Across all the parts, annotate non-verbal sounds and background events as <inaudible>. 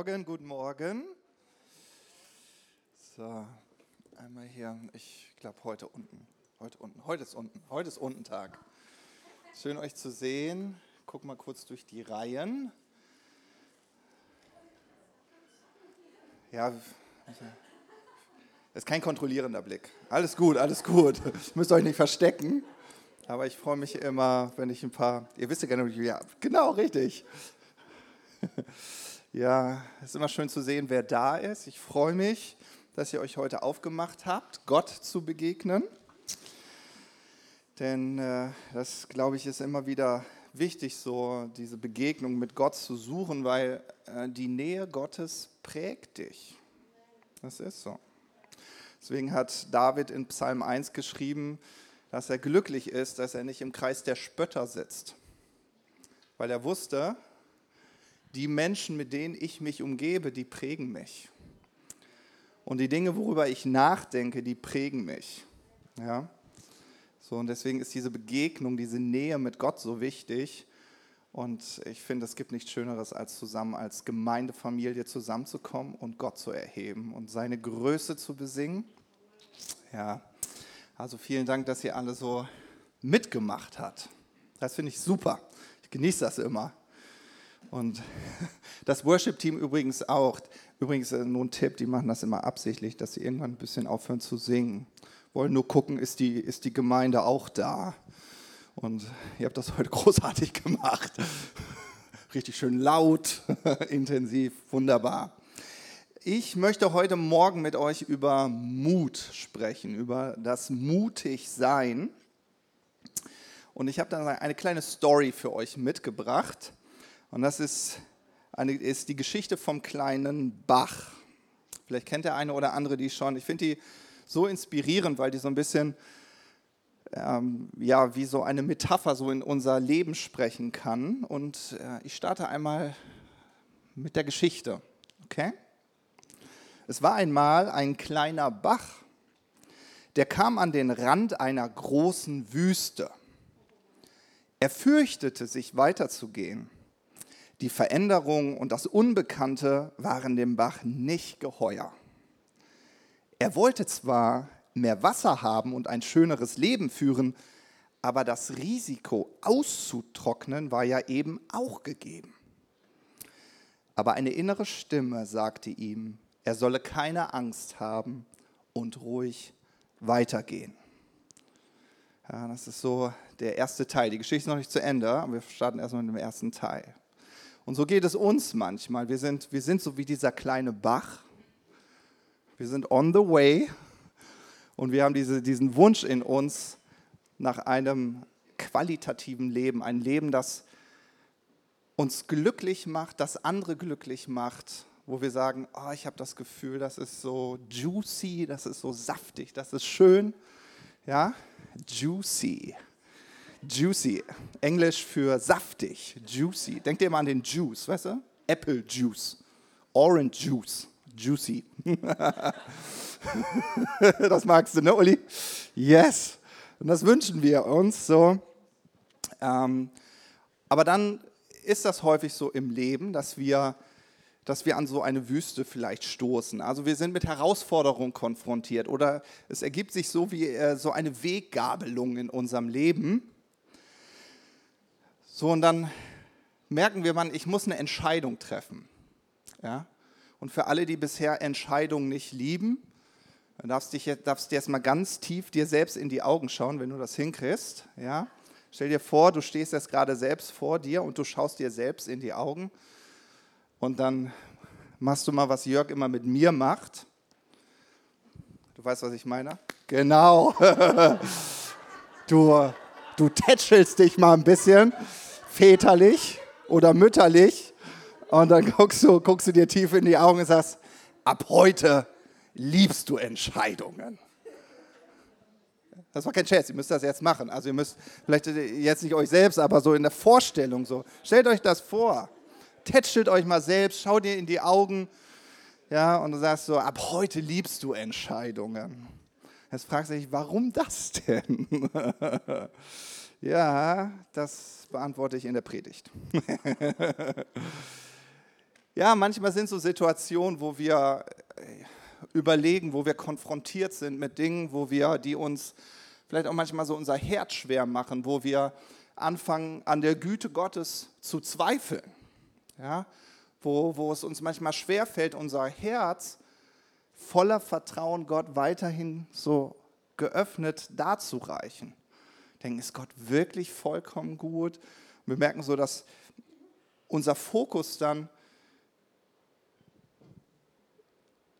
Morgen, guten Morgen. So, einmal hier. Ich glaube heute unten. Heute unten. Heute ist unten. Heute ist unten Tag. Schön euch zu sehen. Guck mal kurz durch die Reihen. Ja, ist kein kontrollierender Blick. Alles gut, alles gut. <laughs> Müsst euch nicht verstecken. Aber ich freue mich immer, wenn ich ein paar. Ihr wisst ja gerne, ja, genau, richtig. <laughs> Ja, es ist immer schön zu sehen, wer da ist. Ich freue mich, dass ihr euch heute aufgemacht habt, Gott zu begegnen. Denn äh, das, glaube ich, ist immer wieder wichtig, so diese Begegnung mit Gott zu suchen, weil äh, die Nähe Gottes prägt dich. Das ist so. Deswegen hat David in Psalm 1 geschrieben, dass er glücklich ist, dass er nicht im Kreis der Spötter sitzt. Weil er wusste, die Menschen, mit denen ich mich umgebe, die prägen mich. Und die Dinge, worüber ich nachdenke, die prägen mich. Ja? So, und deswegen ist diese Begegnung, diese Nähe mit Gott so wichtig. Und ich finde, es gibt nichts Schöneres, als zusammen als Gemeindefamilie zusammenzukommen und Gott zu erheben und seine Größe zu besingen. Ja, also vielen Dank, dass ihr alle so mitgemacht habt. Das finde ich super. Ich genieße das immer. Und <laughs> das Worship-Team übrigens auch. Übrigens äh, nur ein Tipp, die machen das immer absichtlich, dass sie irgendwann ein bisschen aufhören zu singen. Wollen nur gucken, ist die, ist die Gemeinde auch da? Und ihr habt das heute <laughs> großartig gemacht. <laughs> Richtig schön laut, intensiv, wunderbar. Ich möchte heute Morgen mit euch über Mut sprechen, über das Mutigsein. Und ich habe dann eine kleine Story für euch mitgebracht. Und das ist, eine, ist die Geschichte vom kleinen Bach. Vielleicht kennt der eine oder andere die schon. Ich finde die so inspirierend, weil die so ein bisschen ähm, ja, wie so eine Metapher so in unser Leben sprechen kann. Und äh, ich starte einmal mit der Geschichte. Okay? Es war einmal ein kleiner Bach, der kam an den Rand einer großen Wüste. Er fürchtete, sich weiterzugehen. Die Veränderung und das Unbekannte waren dem Bach nicht geheuer. Er wollte zwar mehr Wasser haben und ein schöneres Leben führen, aber das Risiko auszutrocknen war ja eben auch gegeben. Aber eine innere Stimme sagte ihm, er solle keine Angst haben und ruhig weitergehen. Ja, das ist so der erste Teil. Die Geschichte ist noch nicht zu Ende, aber wir starten erstmal mit dem ersten Teil. Und so geht es uns manchmal. Wir sind, wir sind so wie dieser kleine Bach. Wir sind on the way und wir haben diese, diesen Wunsch in uns nach einem qualitativen Leben, ein Leben, das uns glücklich macht, das andere glücklich macht, wo wir sagen, oh, ich habe das Gefühl, das ist so juicy, das ist so saftig, das ist schön. Ja, juicy. Juicy. Englisch für saftig. Juicy. Denkt ihr mal an den Juice, weißt du? Apple Juice. Orange Juice. Juicy. <laughs> das magst du, ne, Uli? Yes. Und das wünschen wir uns so. Ähm, aber dann ist das häufig so im Leben, dass wir, dass wir an so eine Wüste vielleicht stoßen. Also wir sind mit Herausforderungen konfrontiert oder es ergibt sich so wie äh, so eine Weggabelung in unserem Leben. So, und dann merken wir, man, ich muss eine Entscheidung treffen. Ja? Und für alle, die bisher Entscheidungen nicht lieben, dann darfst du darfst dir erstmal ganz tief dir selbst in die Augen schauen, wenn du das hinkriegst. Ja? Stell dir vor, du stehst jetzt gerade selbst vor dir und du schaust dir selbst in die Augen. Und dann machst du mal, was Jörg immer mit mir macht. Du weißt, was ich meine? Genau. <laughs> du, du tätschelst dich mal ein bisschen väterlich oder mütterlich. Und dann guckst du, guckst du dir tief in die Augen und sagst, ab heute liebst du Entscheidungen. Das war kein Scherz, ihr müsst das jetzt machen. Also ihr müsst vielleicht jetzt nicht euch selbst, aber so in der Vorstellung so. Stellt euch das vor. Tätschelt euch mal selbst, schaut dir in die Augen. Ja, und du sagst so, ab heute liebst du Entscheidungen. Jetzt fragst du dich, warum das denn? <laughs> ja, das beantworte ich in der Predigt. <laughs> Ja, manchmal sind so Situationen, wo wir äh, überlegen, wo wir konfrontiert sind mit Dingen, wo wir, die uns vielleicht auch manchmal so unser Herz schwer machen, wo wir anfangen, an der Güte Gottes zu zweifeln. Ja, wo, wo es uns manchmal schwerfällt, unser Herz voller Vertrauen Gott weiterhin so geöffnet darzureichen. Denken, ist Gott wirklich vollkommen gut? Und wir merken so, dass unser Fokus dann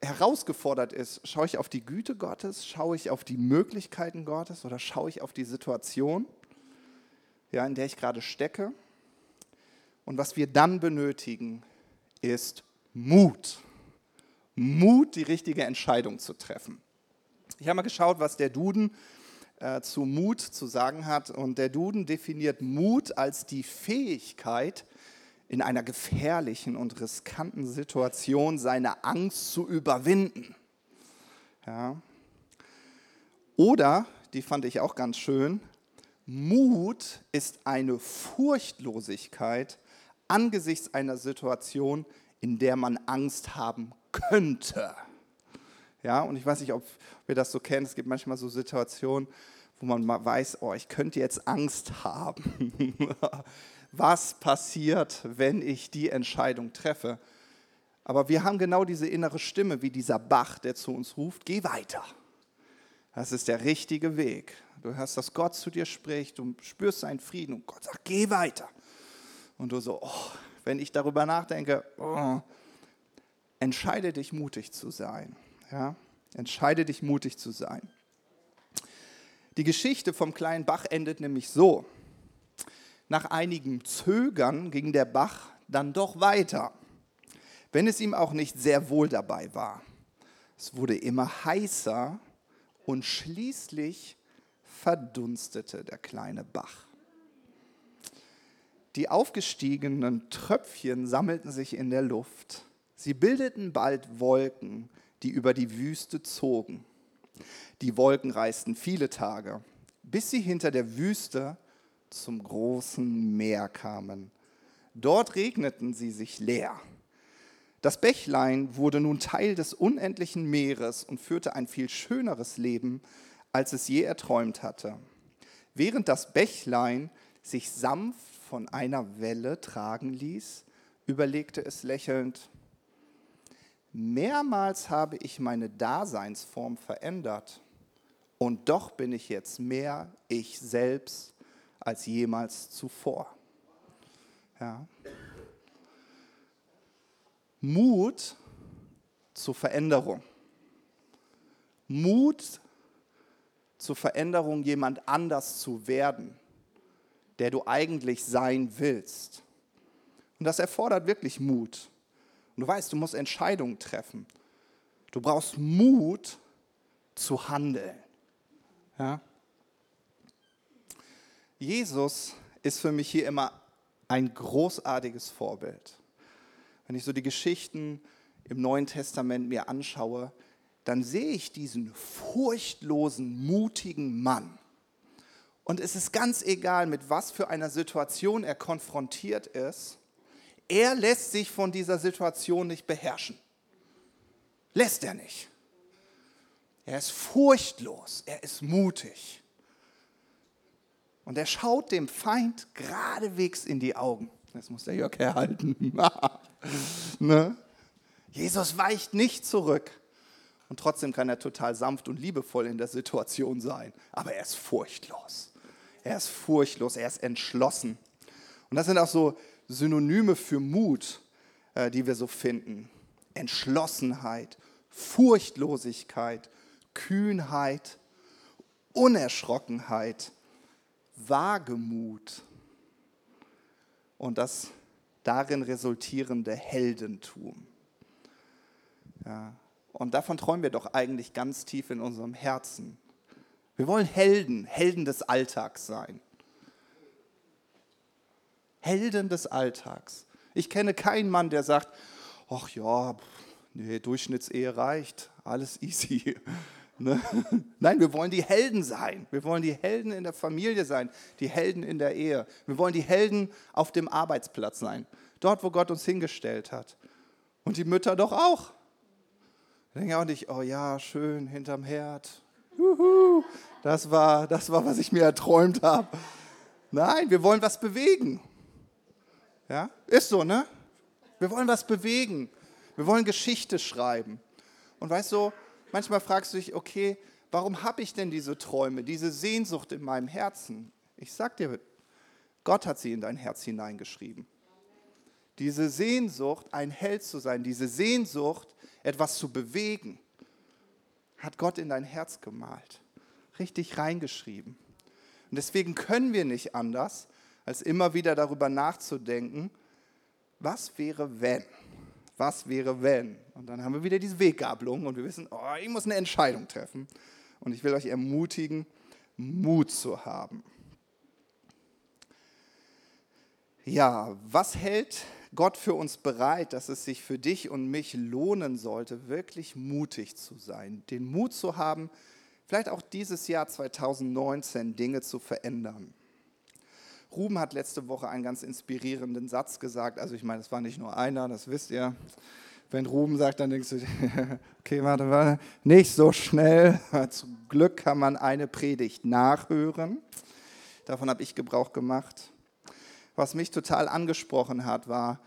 herausgefordert ist, schaue ich auf die Güte Gottes, schaue ich auf die Möglichkeiten Gottes oder schaue ich auf die Situation, ja, in der ich gerade stecke. Und was wir dann benötigen, ist Mut. Mut, die richtige Entscheidung zu treffen. Ich habe mal geschaut, was der Duden äh, zu Mut zu sagen hat. Und der Duden definiert Mut als die Fähigkeit, in einer gefährlichen und riskanten Situation seine Angst zu überwinden. Ja. Oder, die fand ich auch ganz schön, Mut ist eine Furchtlosigkeit angesichts einer Situation, in der man Angst haben könnte. Ja, und ich weiß nicht, ob wir das so kennen. Es gibt manchmal so Situationen, wo man mal weiß, oh, ich könnte jetzt Angst haben. <laughs> Was passiert, wenn ich die Entscheidung treffe? Aber wir haben genau diese innere Stimme, wie dieser Bach, der zu uns ruft, geh weiter. Das ist der richtige Weg. Du hörst, dass Gott zu dir spricht, du spürst seinen Frieden und Gott sagt, geh weiter. Und du so, oh, wenn ich darüber nachdenke, oh, entscheide dich mutig zu sein. Ja? Entscheide dich mutig zu sein. Die Geschichte vom kleinen Bach endet nämlich so. Nach einigem Zögern ging der Bach dann doch weiter, wenn es ihm auch nicht sehr wohl dabei war. Es wurde immer heißer und schließlich verdunstete der kleine Bach. Die aufgestiegenen Tröpfchen sammelten sich in der Luft. Sie bildeten bald Wolken, die über die Wüste zogen. Die Wolken reisten viele Tage, bis sie hinter der Wüste zum großen Meer kamen. Dort regneten sie sich leer. Das Bächlein wurde nun Teil des unendlichen Meeres und führte ein viel schöneres Leben als es je erträumt hatte. Während das Bächlein sich sanft von einer Welle tragen ließ, überlegte es lächelnd, mehrmals habe ich meine Daseinsform verändert und doch bin ich jetzt mehr ich selbst als jemals zuvor. Ja. Mut zur Veränderung. Mut zur Veränderung, jemand anders zu werden, der du eigentlich sein willst. Und das erfordert wirklich Mut. Und du weißt, du musst Entscheidungen treffen. Du brauchst Mut zu handeln. Ja? Jesus ist für mich hier immer ein großartiges Vorbild. Wenn ich so die Geschichten im Neuen Testament mir anschaue, dann sehe ich diesen furchtlosen, mutigen Mann. Und es ist ganz egal, mit was für einer Situation er konfrontiert ist. Er lässt sich von dieser Situation nicht beherrschen. Lässt er nicht. Er ist furchtlos, er ist mutig. Und er schaut dem Feind geradewegs in die Augen. Das muss der Jörg herhalten. <laughs> ne? Jesus weicht nicht zurück. Und trotzdem kann er total sanft und liebevoll in der Situation sein. Aber er ist furchtlos. Er ist furchtlos, er ist entschlossen. Und das sind auch so Synonyme für Mut, äh, die wir so finden. Entschlossenheit, Furchtlosigkeit, Kühnheit, Unerschrockenheit, Wagemut und das darin resultierende Heldentum. Ja, und davon träumen wir doch eigentlich ganz tief in unserem Herzen. Wir wollen Helden, Helden des Alltags sein. Helden des Alltags. Ich kenne keinen Mann, der sagt, ach ja, nee, Durchschnittsehe reicht, alles easy. <laughs> Ne? Nein, wir wollen die Helden sein. Wir wollen die Helden in der Familie sein, die Helden in der Ehe. Wir wollen die Helden auf dem Arbeitsplatz sein, dort, wo Gott uns hingestellt hat. Und die Mütter doch auch. Ich denke auch nicht, oh ja, schön, hinterm Herd. Juhu, das war, das war, was ich mir erträumt habe. Nein, wir wollen was bewegen. Ja, ist so, ne? Wir wollen was bewegen. Wir wollen Geschichte schreiben. Und weißt du, manchmal fragst du dich, okay, warum habe ich denn diese Träume, diese Sehnsucht in meinem Herzen? Ich sag dir, Gott hat sie in dein Herz hineingeschrieben. Diese Sehnsucht, ein Held zu sein, diese Sehnsucht, etwas zu bewegen, hat Gott in dein Herz gemalt, richtig reingeschrieben. Und deswegen können wir nicht anders, als immer wieder darüber nachzudenken, was wäre wenn? Was wäre wenn? Und dann haben wir wieder diese Weggabelung und wir wissen, oh, ich muss eine Entscheidung treffen. Und ich will euch ermutigen, Mut zu haben. Ja, was hält Gott für uns bereit, dass es sich für dich und mich lohnen sollte, wirklich mutig zu sein, den Mut zu haben, vielleicht auch dieses Jahr 2019 Dinge zu verändern. Ruben hat letzte Woche einen ganz inspirierenden Satz gesagt. Also ich meine, es war nicht nur einer, das wisst ihr. Wenn Ruben sagt, dann denkst du, <laughs> okay, warte, warte, nicht so schnell. <laughs> Zum Glück kann man eine Predigt nachhören. Davon habe ich Gebrauch gemacht was mich total angesprochen hat, war,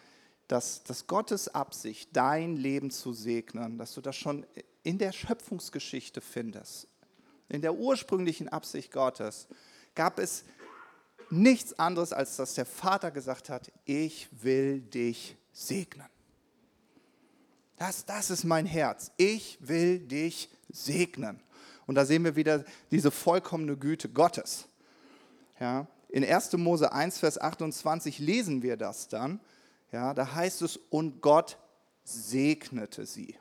dass, dass Gottes Absicht, dein Leben zu segnen, dass du das schon in der Schöpfungsgeschichte findest. In der ursprünglichen Absicht Gottes gab es nichts anderes, als dass der Vater gesagt hat, ich will dich segnen. Das, das ist mein Herz. Ich will dich segnen. Und da sehen wir wieder diese vollkommene Güte Gottes. Ja, in 1. Mose 1, Vers 28 lesen wir das dann. Ja, da heißt es, und Gott segnete sie.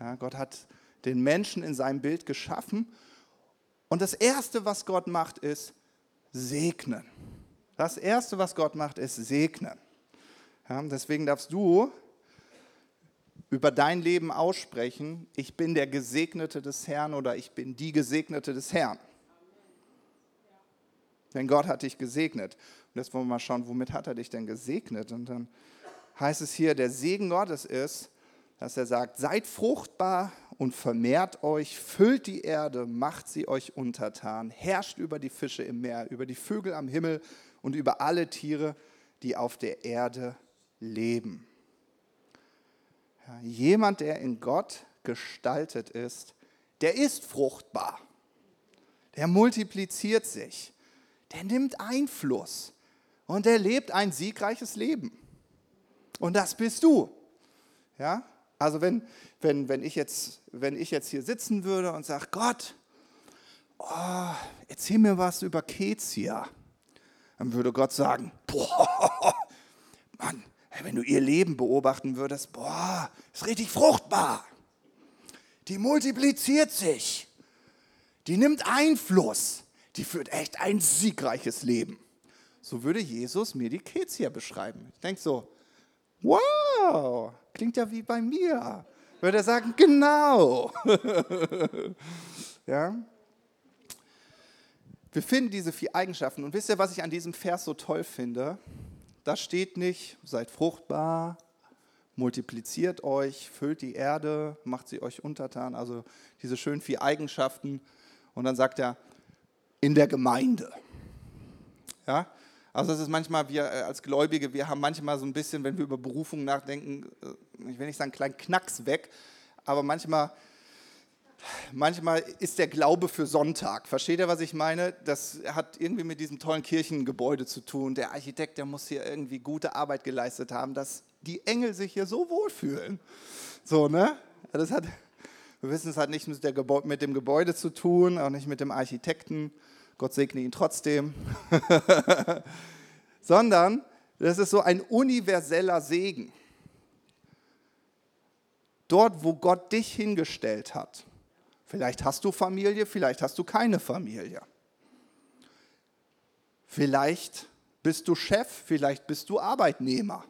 Ja, Gott hat den Menschen in seinem Bild geschaffen. Und das Erste, was Gott macht, ist segnen. Das Erste, was Gott macht, ist segnen. Ja, deswegen darfst du über dein Leben aussprechen, ich bin der Gesegnete des Herrn oder ich bin die Gesegnete des Herrn. Denn Gott hat dich gesegnet. Und jetzt wollen wir mal schauen, womit hat er dich denn gesegnet? Und dann heißt es hier, der Segen Gottes ist, dass er sagt, seid fruchtbar und vermehrt euch, füllt die Erde, macht sie euch untertan, herrscht über die Fische im Meer, über die Vögel am Himmel und über alle Tiere, die auf der Erde leben. Ja, jemand, der in Gott gestaltet ist, der ist fruchtbar. Der multipliziert sich der nimmt Einfluss und er lebt ein siegreiches Leben. Und das bist du. Ja? Also wenn, wenn, wenn, ich jetzt, wenn ich jetzt hier sitzen würde und sage, Gott, oh, erzähl mir was über Kezia, dann würde Gott sagen, boah, <laughs> Mann, wenn du ihr Leben beobachten würdest, boah, ist richtig fruchtbar. Die multipliziert sich. Die nimmt Einfluss die führt echt ein siegreiches Leben. So würde Jesus mir die Kezia beschreiben. Ich denke so, wow, klingt ja wie bei mir. Würde er sagen, genau. <laughs> ja? Wir finden diese vier Eigenschaften. Und wisst ihr, was ich an diesem Vers so toll finde? Da steht nicht, seid fruchtbar, multipliziert euch, füllt die Erde, macht sie euch untertan. Also diese schönen vier Eigenschaften. Und dann sagt er, in der Gemeinde. Ja? Also es ist manchmal, wir äh, als Gläubige, wir haben manchmal so ein bisschen, wenn wir über Berufung nachdenken, äh, ich will nicht sagen, einen kleinen Knacks weg, aber manchmal, manchmal ist der Glaube für Sonntag. Versteht ihr, was ich meine? Das hat irgendwie mit diesem tollen Kirchengebäude zu tun. Der Architekt, der muss hier irgendwie gute Arbeit geleistet haben, dass die Engel sich hier so wohlfühlen. So, ne? Das hat, wir wissen, es hat nichts mit, mit dem Gebäude zu tun, auch nicht mit dem Architekten. Gott segne ihn trotzdem. <laughs> Sondern das ist so ein universeller Segen. Dort, wo Gott dich hingestellt hat. Vielleicht hast du Familie, vielleicht hast du keine Familie. Vielleicht bist du Chef, vielleicht bist du Arbeitnehmer.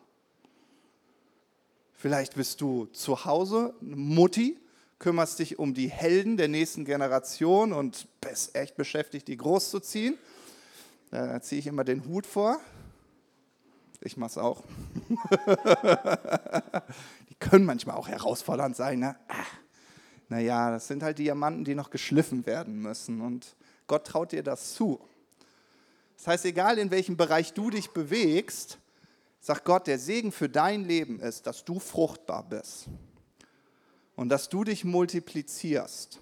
Vielleicht bist du zu Hause, Mutti, kümmerst dich um die Helden der nächsten Generation und bist echt beschäftigt, die großzuziehen. Da ziehe ich immer den Hut vor. Ich mache es auch. <laughs> die können manchmal auch herausfordernd sein. Ne? Ah, naja, das sind halt Diamanten, die noch geschliffen werden müssen. Und Gott traut dir das zu. Das heißt, egal in welchem Bereich du dich bewegst, sagt Gott, der Segen für dein Leben ist, dass du fruchtbar bist und dass du dich multiplizierst.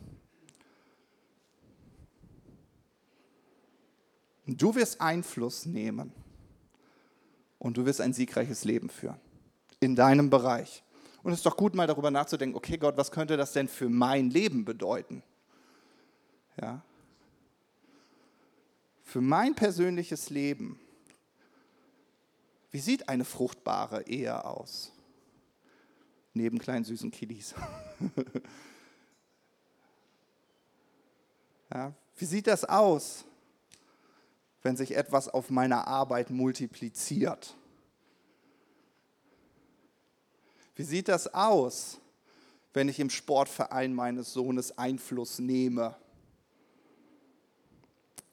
Du wirst Einfluss nehmen und du wirst ein siegreiches Leben führen in deinem Bereich. Und es ist doch gut, mal darüber nachzudenken, okay Gott, was könnte das denn für mein Leben bedeuten? Ja. Für mein persönliches Leben. Wie sieht eine fruchtbare Ehe aus? Neben kleinen süßen Kiddies. <laughs> ja, wie sieht das aus, wenn sich etwas auf meiner Arbeit multipliziert? Wie sieht das aus, wenn ich im Sportverein meines Sohnes Einfluss nehme?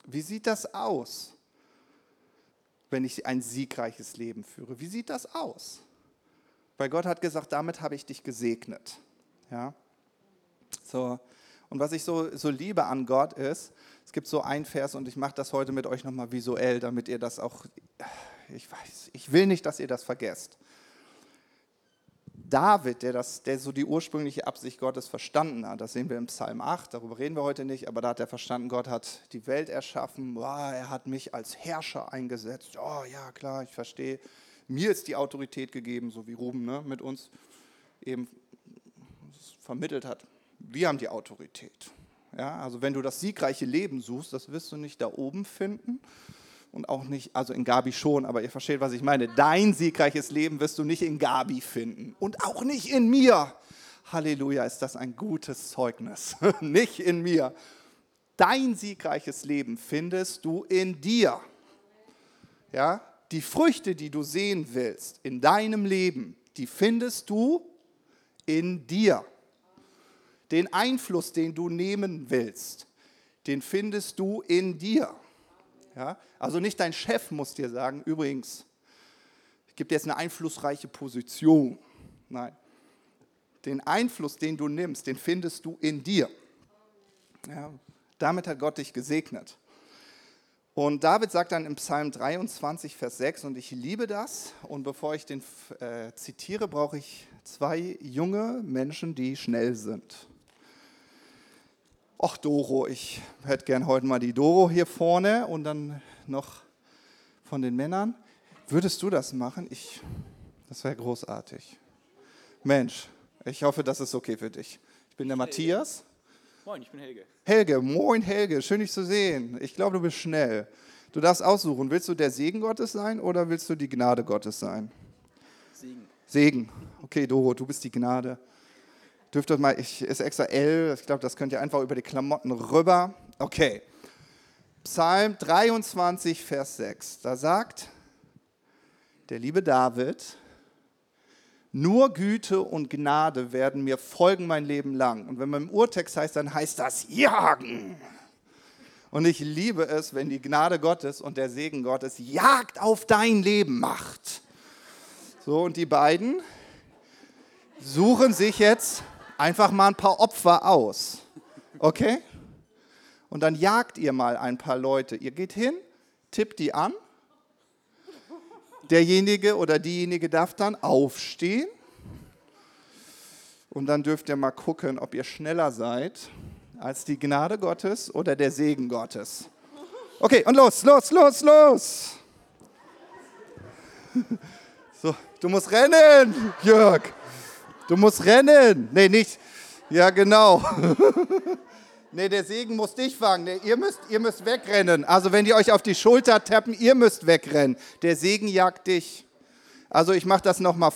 Wie sieht das aus, wenn ich ein siegreiches Leben führe? Wie sieht das aus? Weil Gott hat gesagt, damit habe ich dich gesegnet. Ja? So. Und was ich so, so liebe an Gott ist, es gibt so ein Vers und ich mache das heute mit euch nochmal visuell, damit ihr das auch, ich weiß, ich will nicht, dass ihr das vergesst. David, der, das, der so die ursprüngliche Absicht Gottes verstanden hat, das sehen wir im Psalm 8, darüber reden wir heute nicht, aber da hat er verstanden, Gott hat die Welt erschaffen, oh, er hat mich als Herrscher eingesetzt, oh ja klar, ich verstehe, mir ist die Autorität gegeben, so wie Ruben ne, mit uns eben vermittelt hat, wir haben die Autorität. Ja, also wenn du das siegreiche Leben suchst, das wirst du nicht da oben finden, und auch nicht, also in Gabi schon, aber ihr versteht, was ich meine. Dein siegreiches Leben wirst du nicht in Gabi finden und auch nicht in mir. Halleluja, ist das ein gutes Zeugnis. <laughs> nicht in mir. Dein siegreiches Leben findest du in dir. Ja, die Früchte, die du sehen willst in deinem Leben, die findest du in dir. Den Einfluss, den du nehmen willst, den findest du in dir. Ja? Also nicht dein Chef muss dir sagen, übrigens, ich gebe dir jetzt eine einflussreiche Position. Nein. Den Einfluss, den du nimmst, den findest du in dir. Ja? Damit hat Gott dich gesegnet. Und David sagt dann im Psalm 23, Vers 6, und ich liebe das. Und bevor ich den äh, zitiere, brauche ich zwei junge Menschen, die schnell sind. Ach Doro, ich hätte gern heute mal die Doro hier vorne und dann noch von den Männern. Würdest du das machen? Ich, das wäre großartig. Mensch, ich hoffe, das ist okay für dich. Ich bin der Matthias. Moin, ich bin Helge. Helge, moin Helge, schön dich zu sehen. Ich glaube, du bist schnell. Du darfst aussuchen, willst du der Segen Gottes sein oder willst du die Gnade Gottes sein? Segen. Segen. Okay, Doro, du bist die Gnade dürft ihr mal, ich ist extra L, ich glaube, das könnt ihr einfach über die Klamotten rüber. Okay. Psalm 23, Vers 6. Da sagt der liebe David, nur Güte und Gnade werden mir folgen mein Leben lang. Und wenn man im Urtext heißt, dann heißt das Jagen. Und ich liebe es, wenn die Gnade Gottes und der Segen Gottes Jagd auf dein Leben macht. So, und die beiden suchen sich jetzt einfach mal ein paar Opfer aus. Okay? Und dann jagt ihr mal ein paar Leute. Ihr geht hin, tippt die an. Derjenige oder diejenige darf dann aufstehen. Und dann dürft ihr mal gucken, ob ihr schneller seid als die Gnade Gottes oder der Segen Gottes. Okay, und los, los, los, los. So, du musst rennen, Jörg. Du musst rennen. Nee, nicht. Ja, genau. <laughs> nee, der Segen muss dich fangen. Nee, ihr, müsst, ihr müsst wegrennen. Also wenn die euch auf die Schulter tappen, ihr müsst wegrennen. Der Segen jagt dich. Also ich mache das nochmal.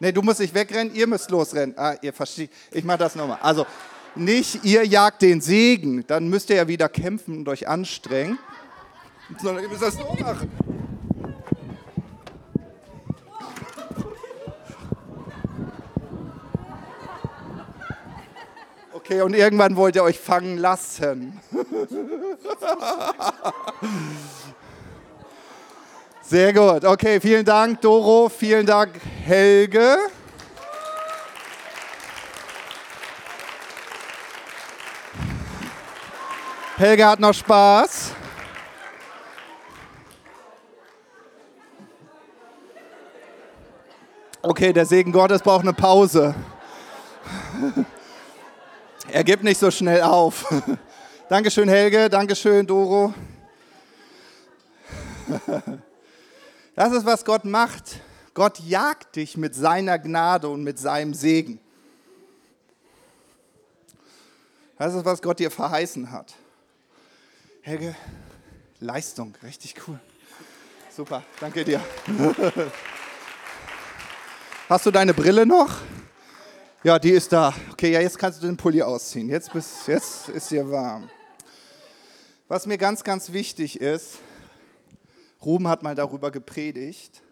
Nee, du musst nicht wegrennen, ihr müsst losrennen. Ah, ihr versteht. Ich mache das nochmal. Also nicht ihr jagt den Segen, dann müsst ihr ja wieder kämpfen und euch anstrengen. Sondern ihr müsst das so machen. Okay, und irgendwann wollt ihr euch fangen lassen. Sehr gut. Okay, vielen Dank, Doro. Vielen Dank, Helge. Helge hat noch Spaß. Okay, der Segen Gottes braucht eine Pause. <laughs> Er gibt nicht so schnell auf. <laughs> Dankeschön, Helge. Dankeschön, Doro. <laughs> Das ist, was Gott macht. Gott jagt dich mit seiner Gnade und mit seinem Segen. Das ist, was Gott dir verheißen hat. Helge, Leistung, richtig cool. Super, danke dir. <laughs> Hast du deine Brille noch? Ja, die ist da. Okay, ja, jetzt kannst du den Pulli ausziehen. Jetzt, bist, jetzt ist dir warm. Was mir ganz, ganz wichtig ist, Ruben hat mal darüber gepredigt.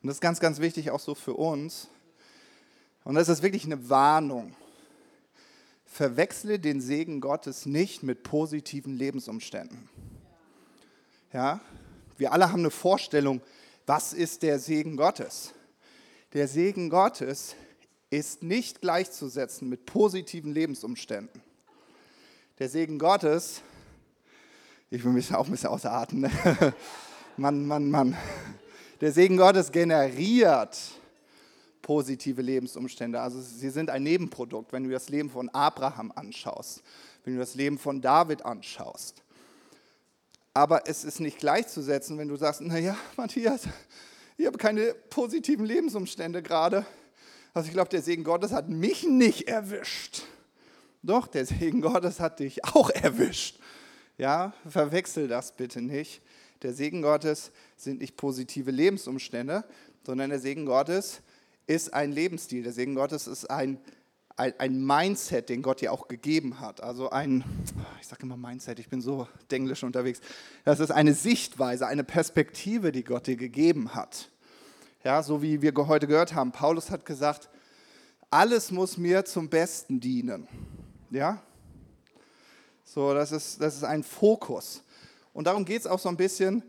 Und das ist ganz, ganz wichtig auch so für uns. Und das ist wirklich eine Warnung. Verwechsle den Segen Gottes nicht mit positiven Lebensumständen. Ja, wir alle haben eine Vorstellung, was ist der Segen Gottes? Der Segen Gottes ist nicht gleichzusetzen mit positiven Lebensumständen. Der Segen Gottes, ich will mich auch ein bisschen Atem, ne? <laughs> Mann, Mann, Mann. Der Segen Gottes generiert positive Lebensumstände. Also sie sind ein Nebenprodukt, wenn du das Leben von Abraham anschaust, wenn du das Leben von David anschaust. Aber es ist nicht gleichzusetzen, wenn du sagst, naja, Matthias, ich habe keine positiven Lebensumstände gerade. Also ich glaube, der Segen Gottes hat mich nicht erwischt. Doch, der Segen Gottes hat dich auch erwischt. Ja, verwechsel das bitte nicht. Der Segen Gottes sind nicht positive Lebensumstände, sondern der Segen Gottes ist ein Lebensstil. Der Segen Gottes ist ein, ein, ein Mindset, den Gott dir auch gegeben hat. Also ein, ich sage immer Mindset, ich bin so denglisch unterwegs. Das ist eine Sichtweise, eine Perspektive, die Gott dir gegeben hat. Ja, so wie wir heute gehört haben, Paulus hat gesagt, alles muss mir zum Besten dienen. Ja? So, das ist, das ist ein Fokus. Und darum geht es auch so ein bisschen,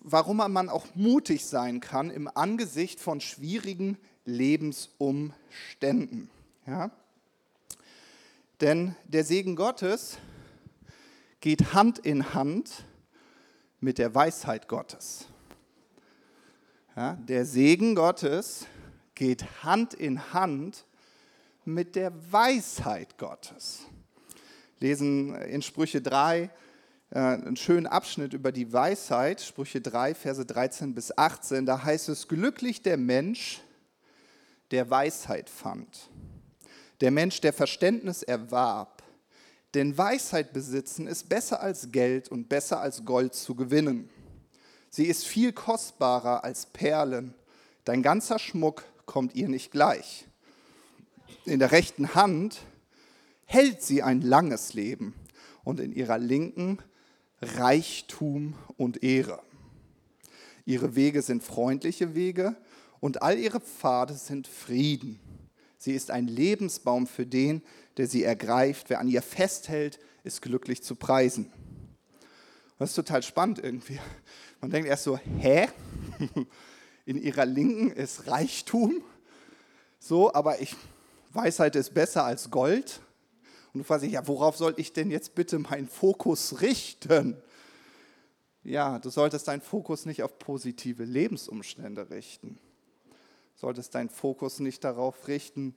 warum man auch mutig sein kann im Angesicht von schwierigen Lebensumständen. Ja? Denn der Segen Gottes geht Hand in Hand mit der Weisheit Gottes. Ja, der Segen Gottes geht Hand in Hand mit der Weisheit Gottes. Lesen in Sprüche 3 äh, einen schönen Abschnitt über die Weisheit, Sprüche 3, Verse 13 bis 18. Da heißt es, glücklich der Mensch, der Weisheit fand, der Mensch, der Verständnis erwarb. Denn Weisheit besitzen ist besser als Geld und besser als Gold zu gewinnen. Sie ist viel kostbarer als Perlen. Dein ganzer Schmuck kommt ihr nicht gleich. In der rechten Hand hält sie ein langes Leben und in ihrer linken Reichtum und Ehre. Ihre Wege sind freundliche Wege und all ihre Pfade sind Frieden. Sie ist ein Lebensbaum für den, der sie ergreift. Wer an ihr festhält, ist glücklich zu preisen. Das ist total spannend irgendwie. Man denkt erst so, hä? <laughs> In ihrer Linken ist Reichtum. So, aber ich, Weisheit ist besser als Gold. Und du fragst dich, ja, worauf soll ich denn jetzt bitte meinen Fokus richten? Ja, du solltest deinen Fokus nicht auf positive Lebensumstände richten. Du solltest deinen Fokus nicht darauf richten,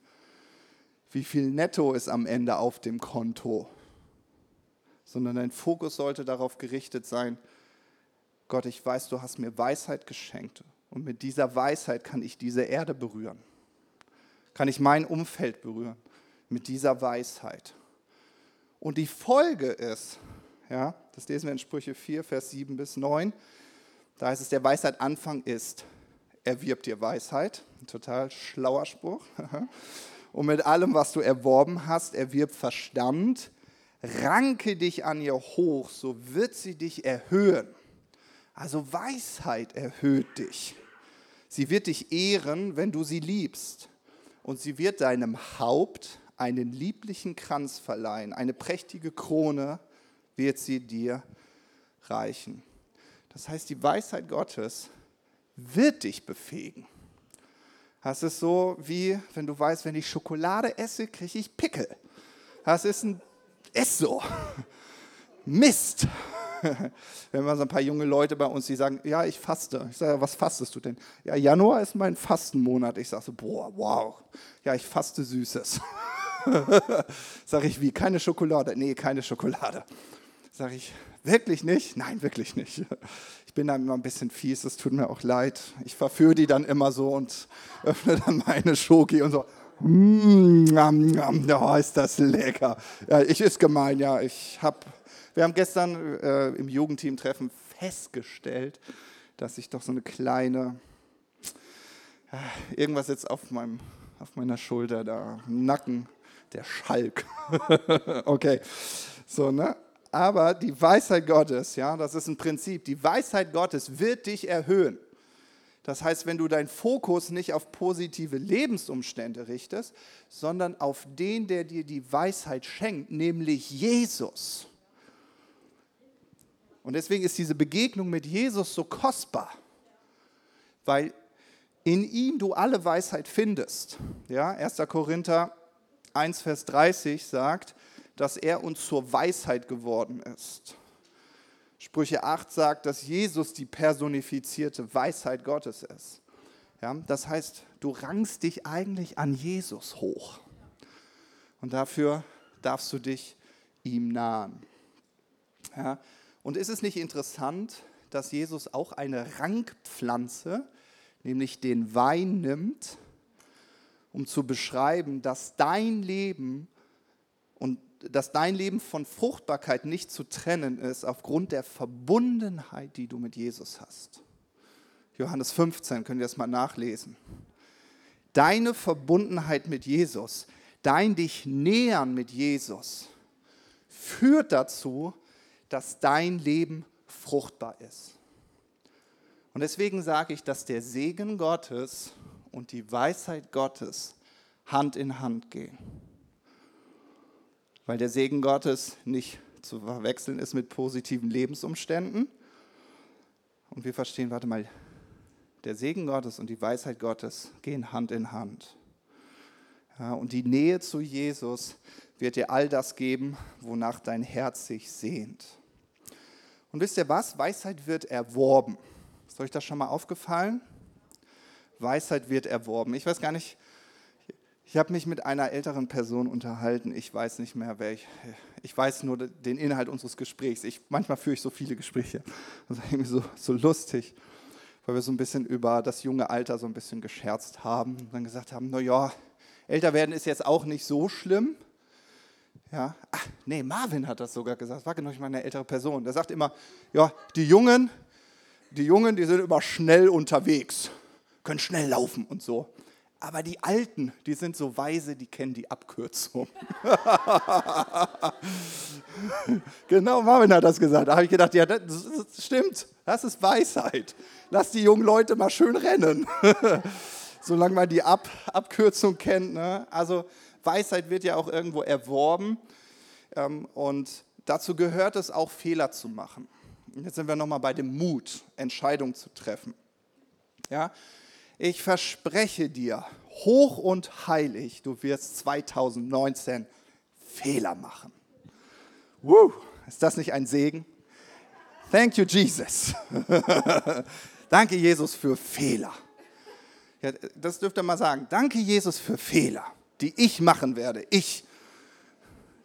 wie viel Netto ist am Ende auf dem Konto, sondern dein Fokus sollte darauf gerichtet sein, Gott, ich weiß, du hast mir Weisheit geschenkt und mit dieser Weisheit kann ich diese Erde berühren. Kann ich mein Umfeld berühren mit dieser Weisheit. Und die Folge ist, ja, das lesen wir in Sprüche 4, Vers 7 bis 9, da heißt es, der Weisheit Anfang ist, erwirb dir Weisheit, ein total schlauer Spruch. <laughs> Und mit allem, was du erworben hast, erwirb Verstand, ranke dich an ihr hoch, so wird sie dich erhöhen. Also Weisheit erhöht dich. Sie wird dich ehren, wenn du sie liebst. Und sie wird deinem Haupt einen lieblichen Kranz verleihen. Eine prächtige Krone wird sie dir reichen. Das heißt, die Weisheit Gottes wird dich befähigen. Das ist so wie, wenn du weißt, wenn ich Schokolade esse, kriege ich Pickel. Das ist ein, ist so. Mist. <laughs> Wenn wir so ein paar junge Leute bei uns, die sagen, ja, ich faste. Ich sage, was fastest du denn? Ja, Januar ist mein Fastenmonat. Ich sage so, boah, wow. Ja, ich faste Süßes. <laughs> sage ich, wie? Keine Schokolade? Nee, keine Schokolade. Sage ich, wirklich nicht? Nein, wirklich nicht. <laughs> Ich bin da immer ein bisschen fies, es tut mir auch leid. Ich verführe die dann immer so und öffne dann meine Schoki und so. Mmh, oh, ist das lecker. Ja, ich ist gemein, ja. Ich habe wir haben gestern äh, im Jugendteam-Treffen festgestellt, dass ich doch so eine kleine, äh, irgendwas jetzt auf, meinem, auf meiner Schulter, da Nacken, der Schalk. <laughs> okay, so, ne? Aber die Weisheit Gottes, ja, das ist ein Prinzip, die Weisheit Gottes wird dich erhöhen. Das heißt, wenn du deinen Fokus nicht auf positive Lebensumstände richtest, sondern auf den, der dir die Weisheit schenkt, nämlich Jesus und deswegen ist diese Begegnung mit Jesus so kostbar, weil in ihm du alle Weisheit findest. Ja, 1. Korinther 1, Vers 30 sagt, dass er uns zur Weisheit geworden ist. Sprüche 8 sagt, dass Jesus die personifizierte Weisheit Gottes ist. Ja, das heißt, du rangst dich eigentlich an Jesus hoch. Und dafür darfst du dich ihm nahen. Ja, und ist es nicht interessant, dass Jesus auch eine Rankpflanze, nämlich den Wein nimmt, um zu beschreiben, dass dein Leben und dass dein Leben von Fruchtbarkeit nicht zu trennen ist aufgrund der Verbundenheit, die du mit Jesus hast. Johannes 15, könnt ihr das mal nachlesen. Deine Verbundenheit mit Jesus, dein dich nähern mit Jesus, führt dazu, dass dein Leben fruchtbar ist. Und deswegen sage ich, dass der Segen Gottes und die Weisheit Gottes Hand in Hand gehen. Weil der Segen Gottes nicht zu verwechseln ist mit positiven Lebensumständen. Und wir verstehen, warte mal, der Segen Gottes und die Weisheit Gottes gehen Hand in Hand. Ja, und die Nähe zu Jesus wird dir all das geben, wonach dein Herz sich sehnt. Und wisst ihr was? Weisheit wird erworben. Ist euch das schon mal aufgefallen? Weisheit wird erworben. Ich weiß gar nicht, ich habe mich mit einer älteren Person unterhalten. Ich weiß nicht mehr, wer ich. Ich weiß nur den Inhalt unseres Gesprächs. Ich, manchmal führe ich so viele Gespräche. Das ist irgendwie so, so lustig, weil wir so ein bisschen über das junge Alter so ein bisschen gescherzt haben und dann gesagt haben: Naja, älter werden ist jetzt auch nicht so schlimm. Ja, ach, nee, Marvin hat das sogar gesagt. Das war genau meine ältere Person. Der sagt immer, ja, die Jungen, die Jungen, die sind immer schnell unterwegs, können schnell laufen und so. Aber die Alten, die sind so weise, die kennen die Abkürzung. <laughs> genau, Marvin hat das gesagt. Da habe ich gedacht, ja, das, das stimmt, das ist Weisheit. Lass die jungen Leute mal schön rennen. <laughs> Solange man die Ab Abkürzung kennt. Ne? Also Weisheit wird ja auch irgendwo erworben. Ähm, und dazu gehört es auch, Fehler zu machen. Jetzt sind wir nochmal bei dem Mut, Entscheidungen zu treffen. Ja? Ich verspreche dir, hoch und heilig, du wirst 2019 Fehler machen. Woo, ist das nicht ein Segen? Thank you, Jesus. <laughs> Danke, Jesus, für Fehler. Ja, das dürft ihr mal sagen. Danke, Jesus, für Fehler die ich machen werde. Ich.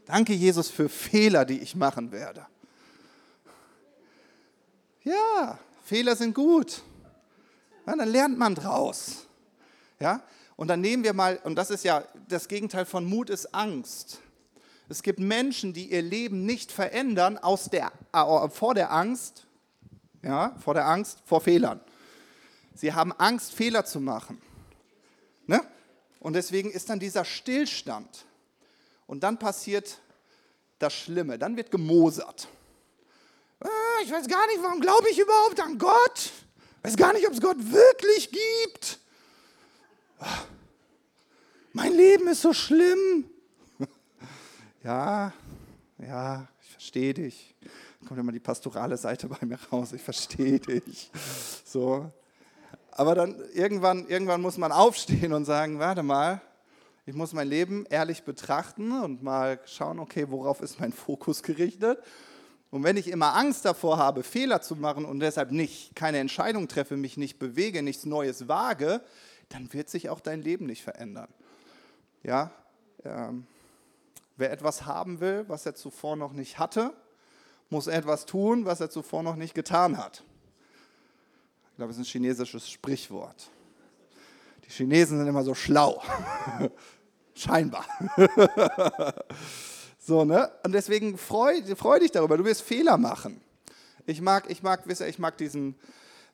Danke, Jesus, für Fehler, die ich machen werde. Ja, Fehler sind gut. Ja, dann lernt man draus. Ja? Und dann nehmen wir mal, und das ist ja das Gegenteil von Mut, ist Angst. Es gibt Menschen, die ihr Leben nicht verändern aus der, äh, vor der Angst, ja, vor der Angst vor Fehlern. Sie haben Angst, Fehler zu machen. Ne? Und deswegen ist dann dieser Stillstand. Und dann passiert das Schlimme. Dann wird gemosert. Ah, ich weiß gar nicht, warum glaube ich überhaupt an Gott? Ich weiß gar nicht, ob es Gott wirklich gibt. Mein Leben ist so schlimm. <laughs> Ja, ja, ich verstehe dich. kommt immer die pastorale Seite bei mir raus. Ich verstehe dich. So. Aber dann irgendwann, irgendwann muss man aufstehen und sagen, warte mal, ich muss mein Leben ehrlich betrachten und mal schauen, okay, worauf ist mein Fokus gerichtet? Und wenn ich immer Angst davor habe, Fehler zu machen und deshalb nicht keine Entscheidung treffe, mich nicht bewege, nichts Neues wage, dann wird sich auch dein Leben nicht verändern. Ja, ähm, wer etwas haben will, was er zuvor noch nicht hatte, muss etwas tun, was er zuvor noch nicht getan hat. Ich glaube, es ist ein chinesisches Sprichwort. Die Chinesen sind immer so schlau. <laughs> Scheinbar. <laughs> so, ne? Und deswegen freu, freu dich darüber, du wirst Fehler machen. Ich mag, ich mag, wisst ihr, ich mag diesen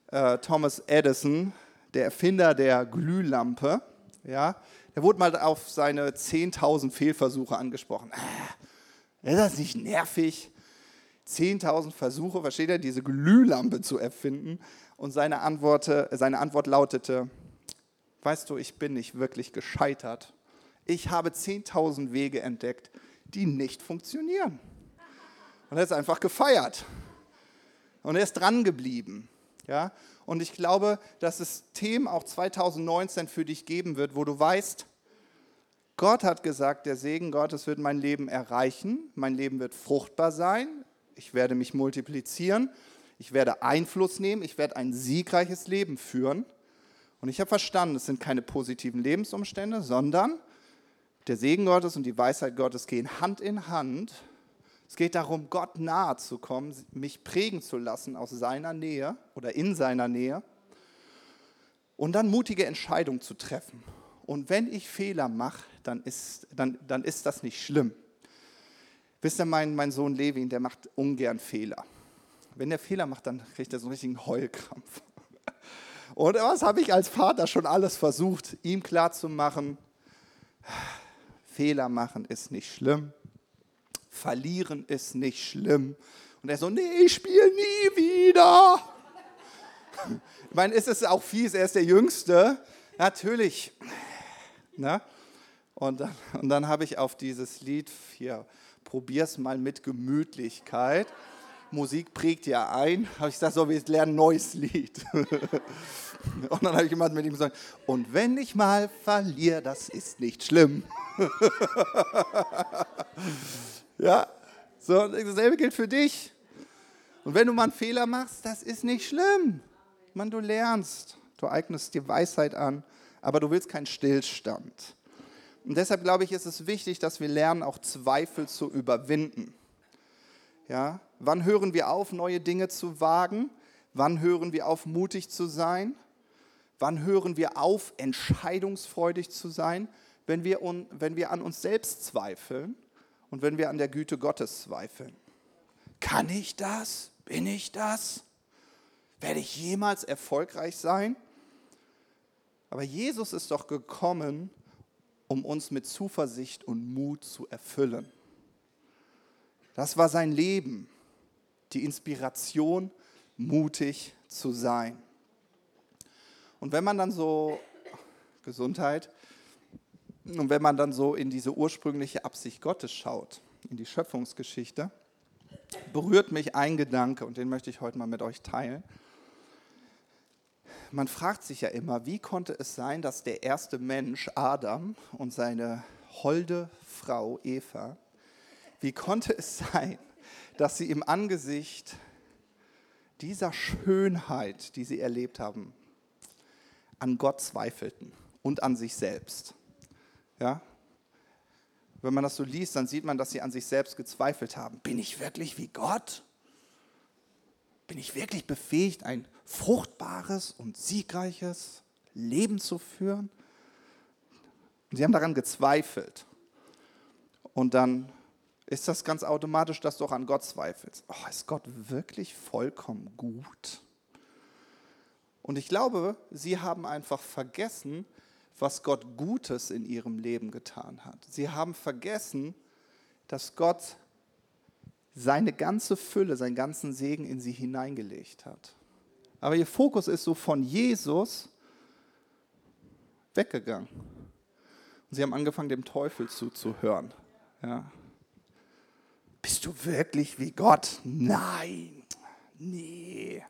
äh, Thomas Edison, der Erfinder der Glühlampe. Ja? Der wurde mal auf seine 10.000 Fehlversuche angesprochen. Ah, ist das nicht nervig? 10.000 Versuche, versteht er, diese Glühlampe zu erfinden. Und seine Antwort, seine Antwort lautete, weißt du, ich bin nicht wirklich gescheitert. Ich habe 10.000 Wege entdeckt, die nicht funktionieren. Und er ist einfach gefeiert. Und er ist dran geblieben. Ja? Und ich glaube, dass es Themen auch 2019 für dich geben wird, wo du weißt, Gott hat gesagt, der Segen Gottes wird mein Leben erreichen, mein Leben wird fruchtbar sein, ich werde mich multiplizieren, ich werde Einfluss nehmen, ich werde ein siegreiches Leben führen. Und ich habe verstanden, es sind keine positiven Lebensumstände, sondern der Segen Gottes und die Weisheit Gottes gehen Hand in Hand. Es geht darum, Gott nahe zu kommen, mich prägen zu lassen aus seiner Nähe oder in seiner Nähe und dann mutige Entscheidungen zu treffen. Und wenn ich Fehler mache, dann ist, dann, dann ist das nicht schlimm. Wisst ihr, mein, mein Sohn Levin, der macht ungern Fehler. Wenn der Fehler macht, dann kriegt er so einen richtigen Heulkrampf. <laughs> Und was habe ich als Vater schon alles versucht, ihm klarzumachen? Fehler machen ist nicht schlimm. Verlieren ist nicht schlimm. Und er so, nee, ich spiele nie wieder. Ich meine, ist es auch fies, er ist der Jüngste. Natürlich. Ne? Und dann, und dann habe ich auf dieses Lied hier, probier's mal mit Gemütlichkeit. Musik prägt ja ein. Habe ich gesagt, so, wir lernen ein neues Lied. <laughs> Und dann habe ich jemand mit ihm gesagt, und wenn ich mal verliere, das ist nicht schlimm. <laughs> ja, so, dasselbe gilt für dich. Und wenn du mal einen Fehler machst, das ist nicht schlimm. Man, du lernst, du eignest dir Weisheit an, aber du willst keinen Stillstand. Und deshalb glaube ich, ist es wichtig, dass wir lernen, auch Zweifel zu überwinden. Ja? Wann hören wir auf, neue Dinge zu wagen? Wann hören wir auf, mutig zu sein? Wann hören wir auf, entscheidungsfreudig zu sein? Wenn wir, wenn wir an uns selbst zweifeln und wenn wir an der Güte Gottes zweifeln. Kann ich das? Bin ich das? Werde ich jemals erfolgreich sein? Aber Jesus ist doch gekommen, um uns mit Zuversicht und Mut zu erfüllen. Das war sein Leben, die Inspiration, mutig zu sein. Und wenn man dann so, Gesundheit, und wenn man dann so in diese ursprüngliche Absicht Gottes schaut, in die Schöpfungsgeschichte, berührt mich ein Gedanke und den möchte ich heute mal mit euch teilen. Man fragt sich ja immer, wie konnte es sein, dass der erste Mensch, Adam, und seine holde Frau Eva, wie konnte es <laughs> sein, dass sie im Angesicht dieser Schönheit, die sie erlebt haben, an Gott zweifelten und an sich selbst? Ja? Wenn man das so liest, dann sieht man, dass sie an sich selbst gezweifelt haben. Bin ich wirklich wie Gott? Bin ich wirklich befähigt, ein fruchtbares und siegreiches Leben zu führen? Sie haben daran gezweifelt. Und dann ist das ganz automatisch, dass du auch an Gott zweifelst. Oh, ist Gott wirklich vollkommen gut? Und ich glaube, sie haben einfach vergessen, was Gott Gutes in ihrem Leben getan hat. Sie haben vergessen, dass Gott seine ganze Fülle, seinen ganzen Segen in sie hineingelegt hat. Aber ihr Fokus ist so von Jesus weggegangen. Und sie haben angefangen, dem Teufel zuzuhören. Ja. Bist du wirklich wie Gott? Nein, nee.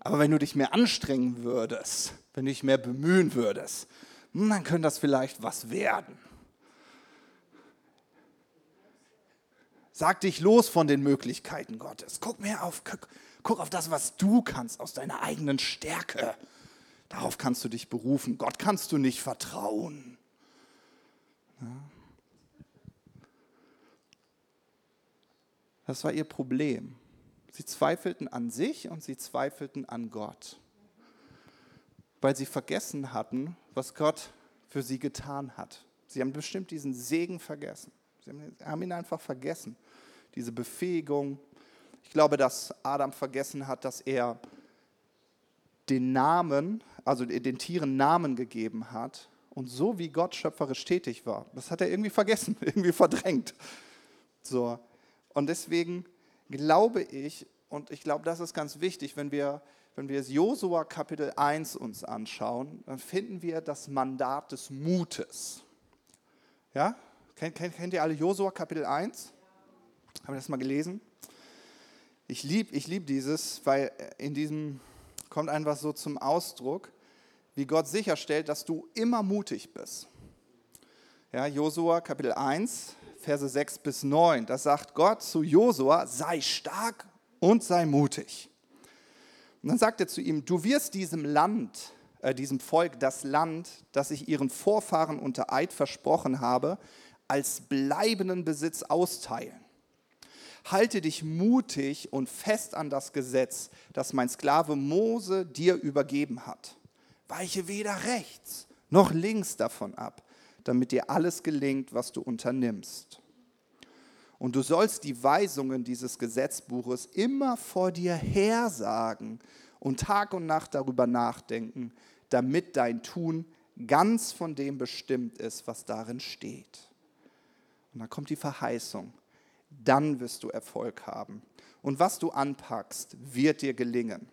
Aber wenn du dich mehr anstrengen würdest, wenn du dich mehr bemühen würdest, hm, dann könnte das vielleicht was werden. Sag dich los von den Möglichkeiten Gottes. Guck mehr auf, guck, guck auf das, was du kannst aus deiner eigenen Stärke. Darauf kannst du dich berufen. Gott kannst du nicht vertrauen. Ja. Das war ihr Problem. Sie zweifelten an sich und sie zweifelten an Gott, weil sie vergessen hatten, was Gott für sie getan hat. Sie haben bestimmt diesen Segen vergessen. Sie haben ihn einfach vergessen, diese Befähigung. Ich glaube, dass Adam vergessen hat, dass er den Namen, also den Tieren Namen gegeben hat und so wie Gott schöpferisch tätig war. Das hat er irgendwie vergessen, <laughs> irgendwie verdrängt. So. Und deswegen glaube ich, und ich glaube, das ist ganz wichtig, wenn wir, wenn wir Josua Kapitel 1 uns anschauen, dann finden wir das Mandat des Mutes. Ja? Kennt, kennt, kennt ihr alle Josua Kapitel 1? Haben wir das mal gelesen? Ich liebe ich lieb dieses, weil in diesem kommt einfach so zum Ausdruck, wie Gott sicherstellt, dass du immer mutig bist. Ja, Josua Kapitel 1, Verse 6 bis 9, da sagt Gott zu Josua, sei stark und sei mutig. Und dann sagt er zu ihm, du wirst diesem Land, äh, diesem Volk das Land, das ich ihren Vorfahren unter Eid versprochen habe, als bleibenden Besitz austeilen. Halte dich mutig und fest an das Gesetz, das mein Sklave Mose dir übergeben hat. Weiche weder rechts noch links davon ab, damit dir alles gelingt, was du unternimmst. Und du sollst die Weisungen dieses Gesetzbuches immer vor dir hersagen und Tag und Nacht darüber nachdenken, damit dein Tun ganz von dem bestimmt ist, was darin steht. Und dann kommt die Verheißung. Dann wirst du Erfolg haben. Und was du anpackst, wird dir gelingen.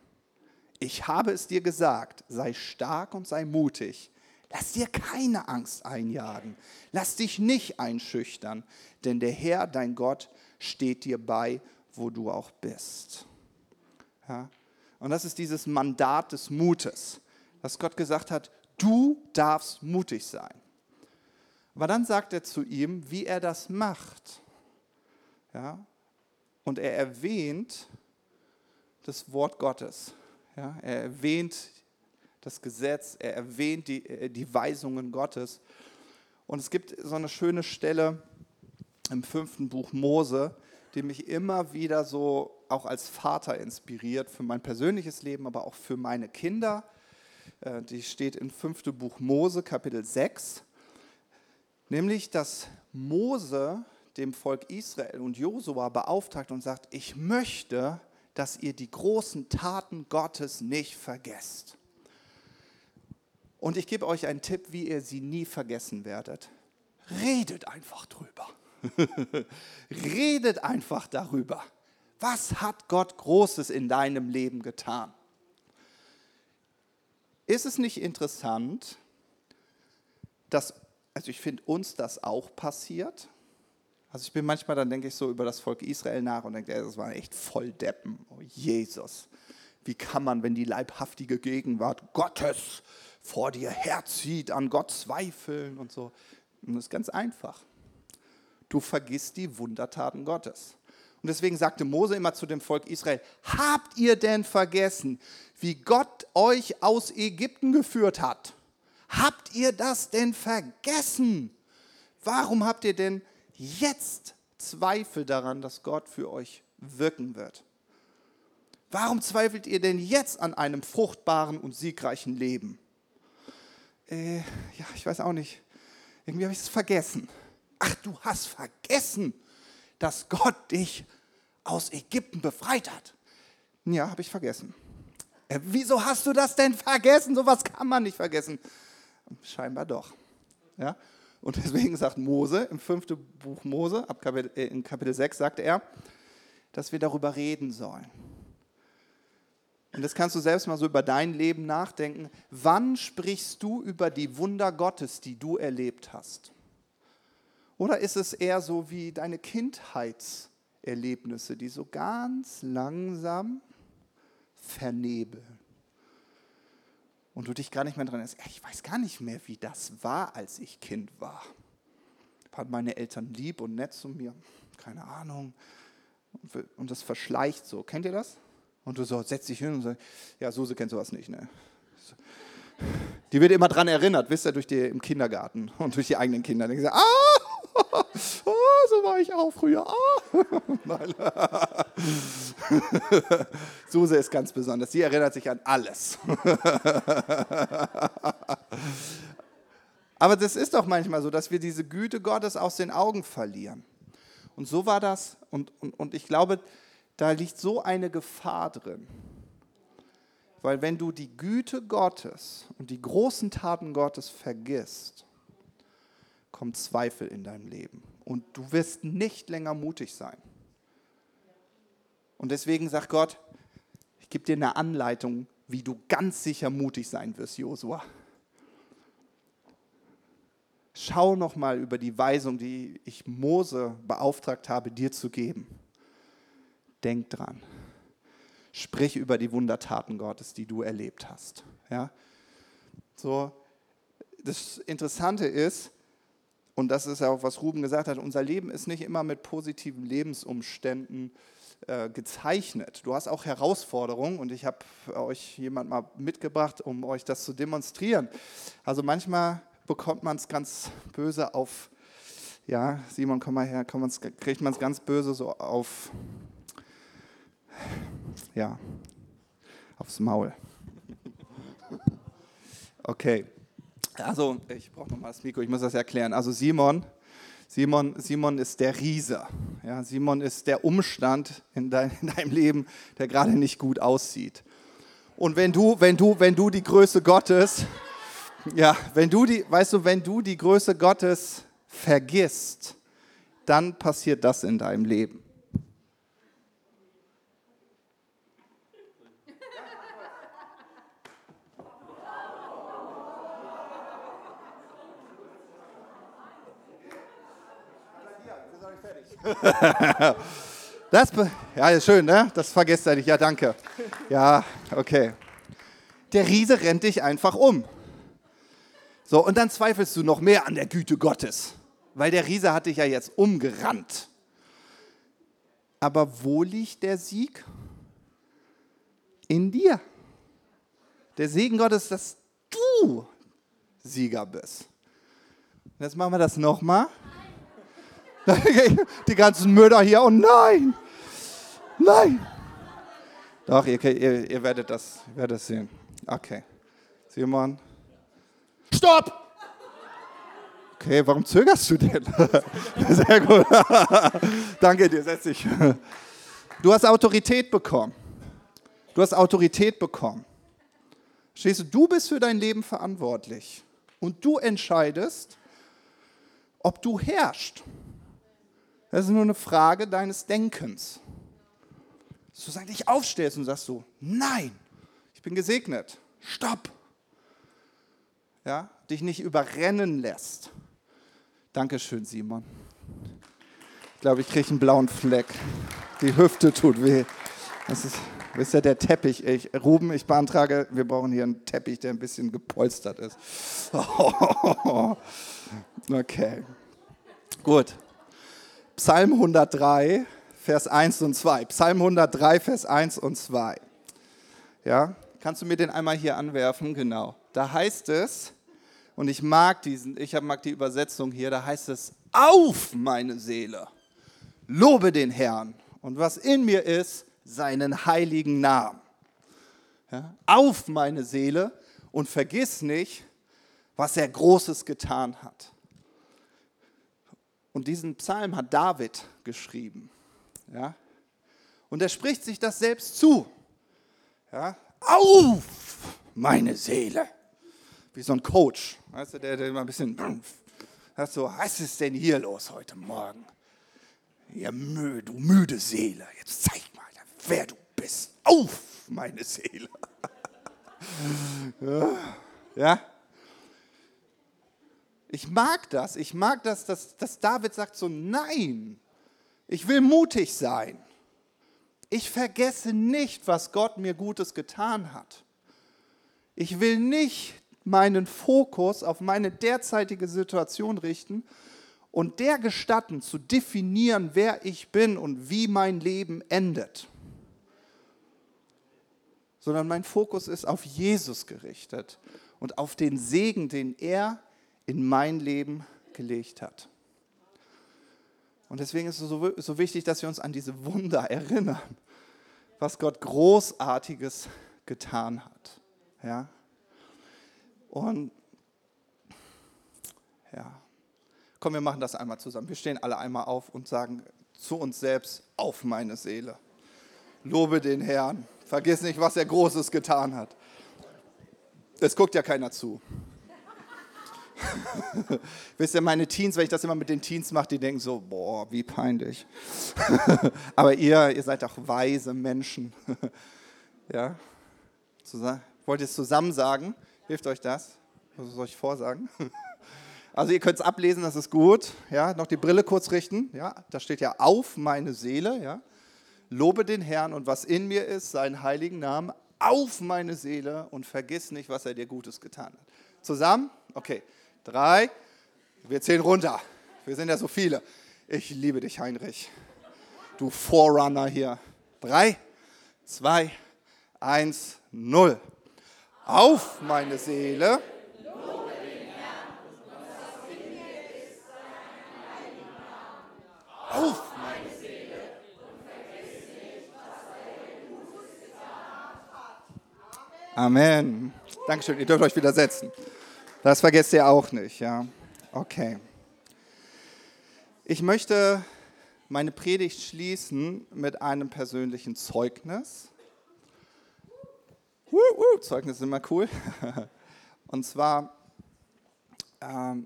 Ich habe es dir gesagt, sei stark und sei mutig. Lass dir keine Angst einjagen. Lass dich nicht einschüchtern, denn der Herr, dein Gott, steht dir bei, wo du auch bist. Ja? Und das ist dieses Mandat des Mutes, dass Gott gesagt hat, du darfst mutig sein. Aber dann sagt er zu ihm, wie er das macht. Ja? Und er erwähnt das Wort Gottes. Ja? Er erwähnt das Gesetz, er erwähnt die, äh, die Weisungen Gottes. Und es gibt so eine schöne Stelle im fünften Buch Mose, die mich immer wieder so auch als Vater inspiriert für mein persönliches Leben, aber auch für meine Kinder. Äh, die steht im fünften Buch Mose, Kapitel 6. Nämlich, dass Mose dem Volk Israel und Josua beauftragt und sagt, ich möchte, dass ihr die großen Taten Gottes nicht vergesst. Und ich gebe euch einen Tipp, wie ihr sie nie vergessen werdet. Redet einfach drüber. <laughs> Redet einfach darüber. Was hat Gott Großes in deinem Leben getan? Ist es nicht interessant, dass, also ich finde uns das auch passiert. Also ich bin manchmal, dann denke ich so über das Volk Israel nach und denke, das waren echt voll Deppen. Oh Jesus, wie kann man, wenn die leibhaftige Gegenwart Gottes vor dir herzieht, an Gott zweifeln und so. Und das ist ganz einfach. Du vergisst die Wundertaten Gottes. Und deswegen sagte Mose immer zu dem Volk Israel, habt ihr denn vergessen, wie Gott euch aus Ägypten geführt hat? Habt ihr das denn vergessen? Warum habt ihr denn jetzt Zweifel daran, dass Gott für euch wirken wird? Warum zweifelt ihr denn jetzt an einem fruchtbaren und siegreichen Leben? Äh, ja, ich weiß auch nicht, irgendwie habe ich es vergessen. Ach, du hast vergessen, dass Gott dich aus Ägypten befreit hat. Ja, habe ich vergessen. Äh, wieso hast du das denn vergessen? Sowas kann man nicht vergessen. Scheinbar doch. Ja? Und deswegen sagt Mose im fünften Buch Mose, ab Kapitel, äh, in Kapitel 6, sagt er, dass wir darüber reden sollen. Und das kannst du selbst mal so über dein Leben nachdenken. Wann sprichst du über die Wunder Gottes, die du erlebt hast? Oder ist es eher so wie deine Kindheitserlebnisse, die so ganz langsam vernebeln. Und du dich gar nicht mehr dran erinnerst, ich weiß gar nicht mehr, wie das war, als ich Kind war. Waren meine Eltern lieb und nett zu mir? Keine Ahnung. Und das verschleicht so. Kennt ihr das? Und du so, setzt dich hin und sagst, ja, Suse kennt sowas nicht, ne? Die wird immer dran erinnert, wisst ihr, durch die, im Kindergarten und durch die eigenen Kinder. Die sagen, ah, <laughs> oh, so war ich auch früher. Ah. <laughs> <laughs> Suse ist ganz besonders. Sie erinnert sich an alles. Aber das ist doch manchmal so, dass wir diese Güte Gottes aus den Augen verlieren. Und so war das. Und, und, und ich glaube, da liegt so eine Gefahr drin. Weil wenn du die Güte Gottes und die großen Taten Gottes vergisst, kommt Zweifel in dein Leben. Und du wirst nicht länger mutig sein. Und deswegen sagt Gott, ich gebe dir eine Anleitung, wie du ganz sicher mutig sein wirst, Josua. Schau noch mal über die Weisung, die ich Mose beauftragt habe, dir zu geben. Denk dran. Sprich über die Wundertaten Gottes, die du erlebt hast. Ja? So, das Interessante ist, und das ist ja auch, was Ruben gesagt hat, unser Leben ist nicht immer mit positiven Lebensumständen äh, gezeichnet. Du hast auch Herausforderungen und ich habe euch jemand mal mitgebracht, um euch das zu demonstrieren. Also manchmal bekommt man es ganz böse auf, ja, Simon, komm mal her, komm, kriegt man es ganz böse so auf, ja, aufs Maul. Okay, also ich brauche nochmal das Mikro, ich muss das erklären. Also Simon, Simon, Simon ist der Riese. Ja, Simon ist der Umstand in, dein, in deinem Leben, der gerade nicht gut aussieht. Und wenn du, wenn du, wenn du die Größe Gottes, ja, wenn du die, weißt du, wenn du die Größe Gottes vergisst, dann passiert das in deinem Leben. <laughs> Das, ja, ist schön, ne? Das vergesst ihr nicht. Ja, danke. Ja, okay. Der Riese rennt dich einfach um. So, und dann zweifelst du noch mehr an der Güte Gottes, weil der Riese hat dich ja jetzt umgerannt. Aber wo liegt der Sieg? In dir. Der Segen Gottes, dass du Sieger bist. Jetzt machen wir das nochmal. <laughs> Die ganzen Mörder hier, oh nein, nein. Doch, ihr, ihr, ihr werdet, das, ihr werdet das sehen. Okay. Simon. Stopp! Okay, warum zögerst du denn? <laughs> Sehr gut. <laughs> Danke dir, setz dich. Du hast Autorität bekommen. Du hast Autorität bekommen. Stehst du, du bist für dein Leben verantwortlich. Und du entscheidest, ob du herrschst. Das ist nur eine Frage deines Denkens. Sagst, dich aufstellst und sagst so, nein, ich bin gesegnet. Stopp. Ja, dich nicht überrennen lässt. Dankeschön, Simon. Ich glaube, ich kriege einen blauen Fleck. Die Hüfte tut weh. Das ist, wisst ihr, der Teppich. Ich, Ruben, ich beantrage, wir brauchen hier einen Teppich, der ein bisschen gepolstert ist. <laughs> Okay. Gut. Psalm 103, Vers 1 und 2. Psalm 103, Vers 1 und 2. Ja, kannst du mir den einmal hier anwerfen? Genau. Da heißt es, und ich mag diesen, ich mag die Übersetzung hier, da heißt es, auf meine Seele, lobe den Herrn und was in mir ist, seinen heiligen Namen. Ja, auf meine Seele und vergiss nicht, was er Großes getan hat. Und diesen Psalm hat David geschrieben. Ja? Und er spricht sich das selbst zu. Ja? Auf, meine Seele. Wie so ein Coach, weißt du, der, der immer ein bisschen, hat so, was ist denn hier los heute Morgen? Ja, mü, du müde Seele, jetzt zeig mal, wer du bist. Auf, meine Seele. <laughs> ja? Ich mag das. Ich mag das, dass, dass David sagt so, nein, ich will mutig sein. Ich vergesse nicht, was Gott mir Gutes getan hat. Ich will nicht meinen Fokus auf meine derzeitige Situation richten und der gestatten zu definieren, wer ich bin und wie mein Leben endet. Sondern mein Fokus ist auf Jesus gerichtet und auf den Segen, den er in mein Leben gelegt hat. Und deswegen ist es so, so wichtig, dass wir uns an diese Wunder erinnern, was Gott Großartiges getan hat. Ja? Und ja, komm, wir machen das einmal zusammen. Wir stehen alle einmal auf und sagen zu uns selbst, auf meine Seele. Lobe den Herrn. Vergiss nicht, was er Großes getan hat. Es guckt ja keiner zu. <laughs> Wisst ihr, meine Teens, wenn ich das immer mit den Teens mache, die denken so, boah, wie peinlich. <laughs> Aber ihr, ihr seid auch weise Menschen. <laughs> ja? Wollt ihr es zusammen sagen? Hilft euch das? Was soll ich vorsagen? Also ihr könnt es ablesen, das ist gut. Ja, noch die Brille kurz richten. Ja, da steht ja auf meine Seele. Ja, lobe den Herrn und was in mir ist, seinen heiligen Namen auf meine Seele und vergiss nicht, was er dir Gutes getan hat. Zusammen? Okay. Drei. Wir zählen runter. Wir sind ja so viele. Ich liebe dich, Heinrich. Du Forerunner hier. Drei, zwei, eins, null. Auf meine Seele. Auf meine Seele. Amen. Dankeschön. Ihr dürft euch wieder setzen. Das vergesst ihr auch nicht, ja. Okay. Ich möchte meine Predigt schließen mit einem persönlichen Zeugnis. Uh, uh, Zeugnis ist immer cool. <laughs> Und zwar, ähm,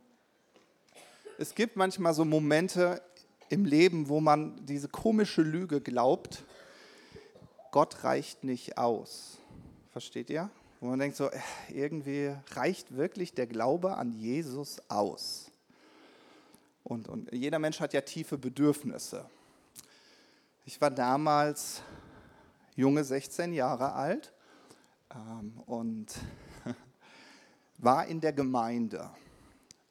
es gibt manchmal so Momente im Leben, wo man diese komische Lüge glaubt, Gott reicht nicht aus. Versteht ihr? Wo man denkt so, äh, irgendwie reicht wirklich der Glaube an Jesus aus. Und, und jeder Mensch hat ja tiefe Bedürfnisse. Ich war damals junge 16 Jahre alt ähm, und <laughs> war in der Gemeinde.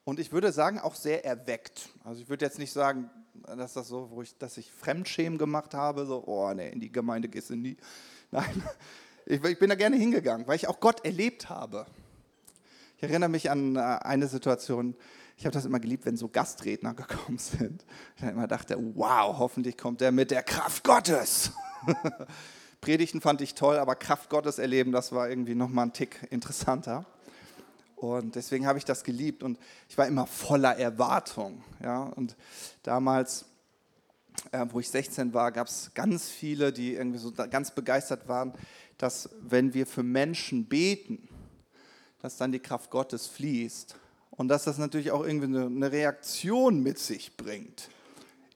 Und ich würde sagen, auch sehr erweckt. Also ich würde jetzt nicht sagen, dass das so, wo ich, dass ich Fremdschämen gemacht habe, so, oh nee, in die Gemeinde gehst du nie. <laughs> Nein, ich, ich bin da gerne hingegangen, weil ich auch Gott erlebt habe. Ich erinnere mich an äh, eine Situation, ich habe das immer geliebt, wenn so Gastredner <laughs> gekommen sind. Ich habe immer dachte, wow, hoffentlich kommt er mit der Kraft Gottes. <laughs> Predigten fand ich toll, aber Kraft Gottes erleben, das war irgendwie nochmal ein Tick interessanter. Und deswegen habe ich das geliebt und ich war immer voller Erwartung. Ja? Und damals, äh, wo ich 16 war, gab es ganz viele, die irgendwie so ganz begeistert waren dass wenn wir für Menschen beten, dass dann die Kraft Gottes fließt und dass das natürlich auch irgendwie eine Reaktion mit sich bringt.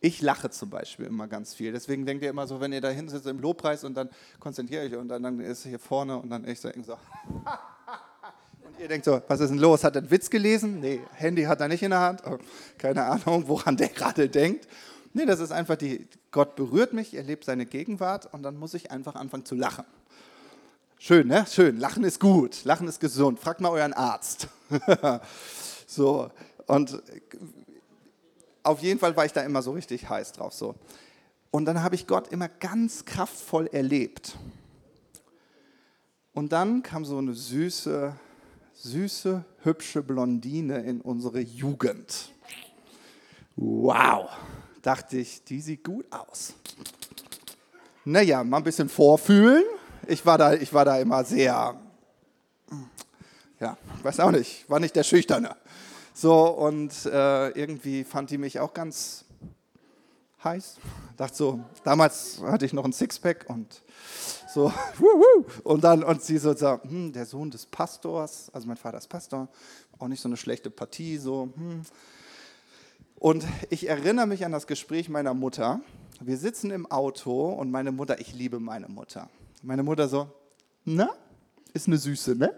Ich lache zum Beispiel immer ganz viel. Deswegen denkt ihr immer so, wenn ihr da hinsitzt im Lobpreis und dann konzentriere ich und dann, dann ist hier vorne und dann ich so, so <laughs> und ihr denkt so, was ist denn los? Hat er einen Witz gelesen? Nee, Handy hat er nicht in der Hand. Oh, keine Ahnung, woran der gerade denkt. Nee, das ist einfach die, Gott berührt mich, er lebt seine Gegenwart und dann muss ich einfach anfangen zu lachen. Schön, ne? Schön. Lachen ist gut. Lachen ist gesund. Fragt mal euren Arzt. <laughs> so. Und auf jeden Fall war ich da immer so richtig heiß drauf. So. Und dann habe ich Gott immer ganz kraftvoll erlebt. Und dann kam so eine süße, süße, hübsche Blondine in unsere Jugend. Wow, dachte ich, die sieht gut aus. Naja, mal ein bisschen vorfühlen ich war da, ich war da immer sehr, ja, weiß auch nicht, war nicht der Schüchterne. So, und äh, irgendwie fand die mich auch ganz heiß. Dachte so, damals hatte ich noch ein Sixpack und so, <laughs> und dann, und sie so, so hm, der Sohn des Pastors, also mein Vater ist Pastor, auch nicht so eine schlechte Partie, so, hm. Und ich erinnere mich an das Gespräch meiner Mutter. Wir sitzen im Auto und meine Mutter, ich liebe meine Mutter. Meine Mutter so, na, ist eine Süße, ne?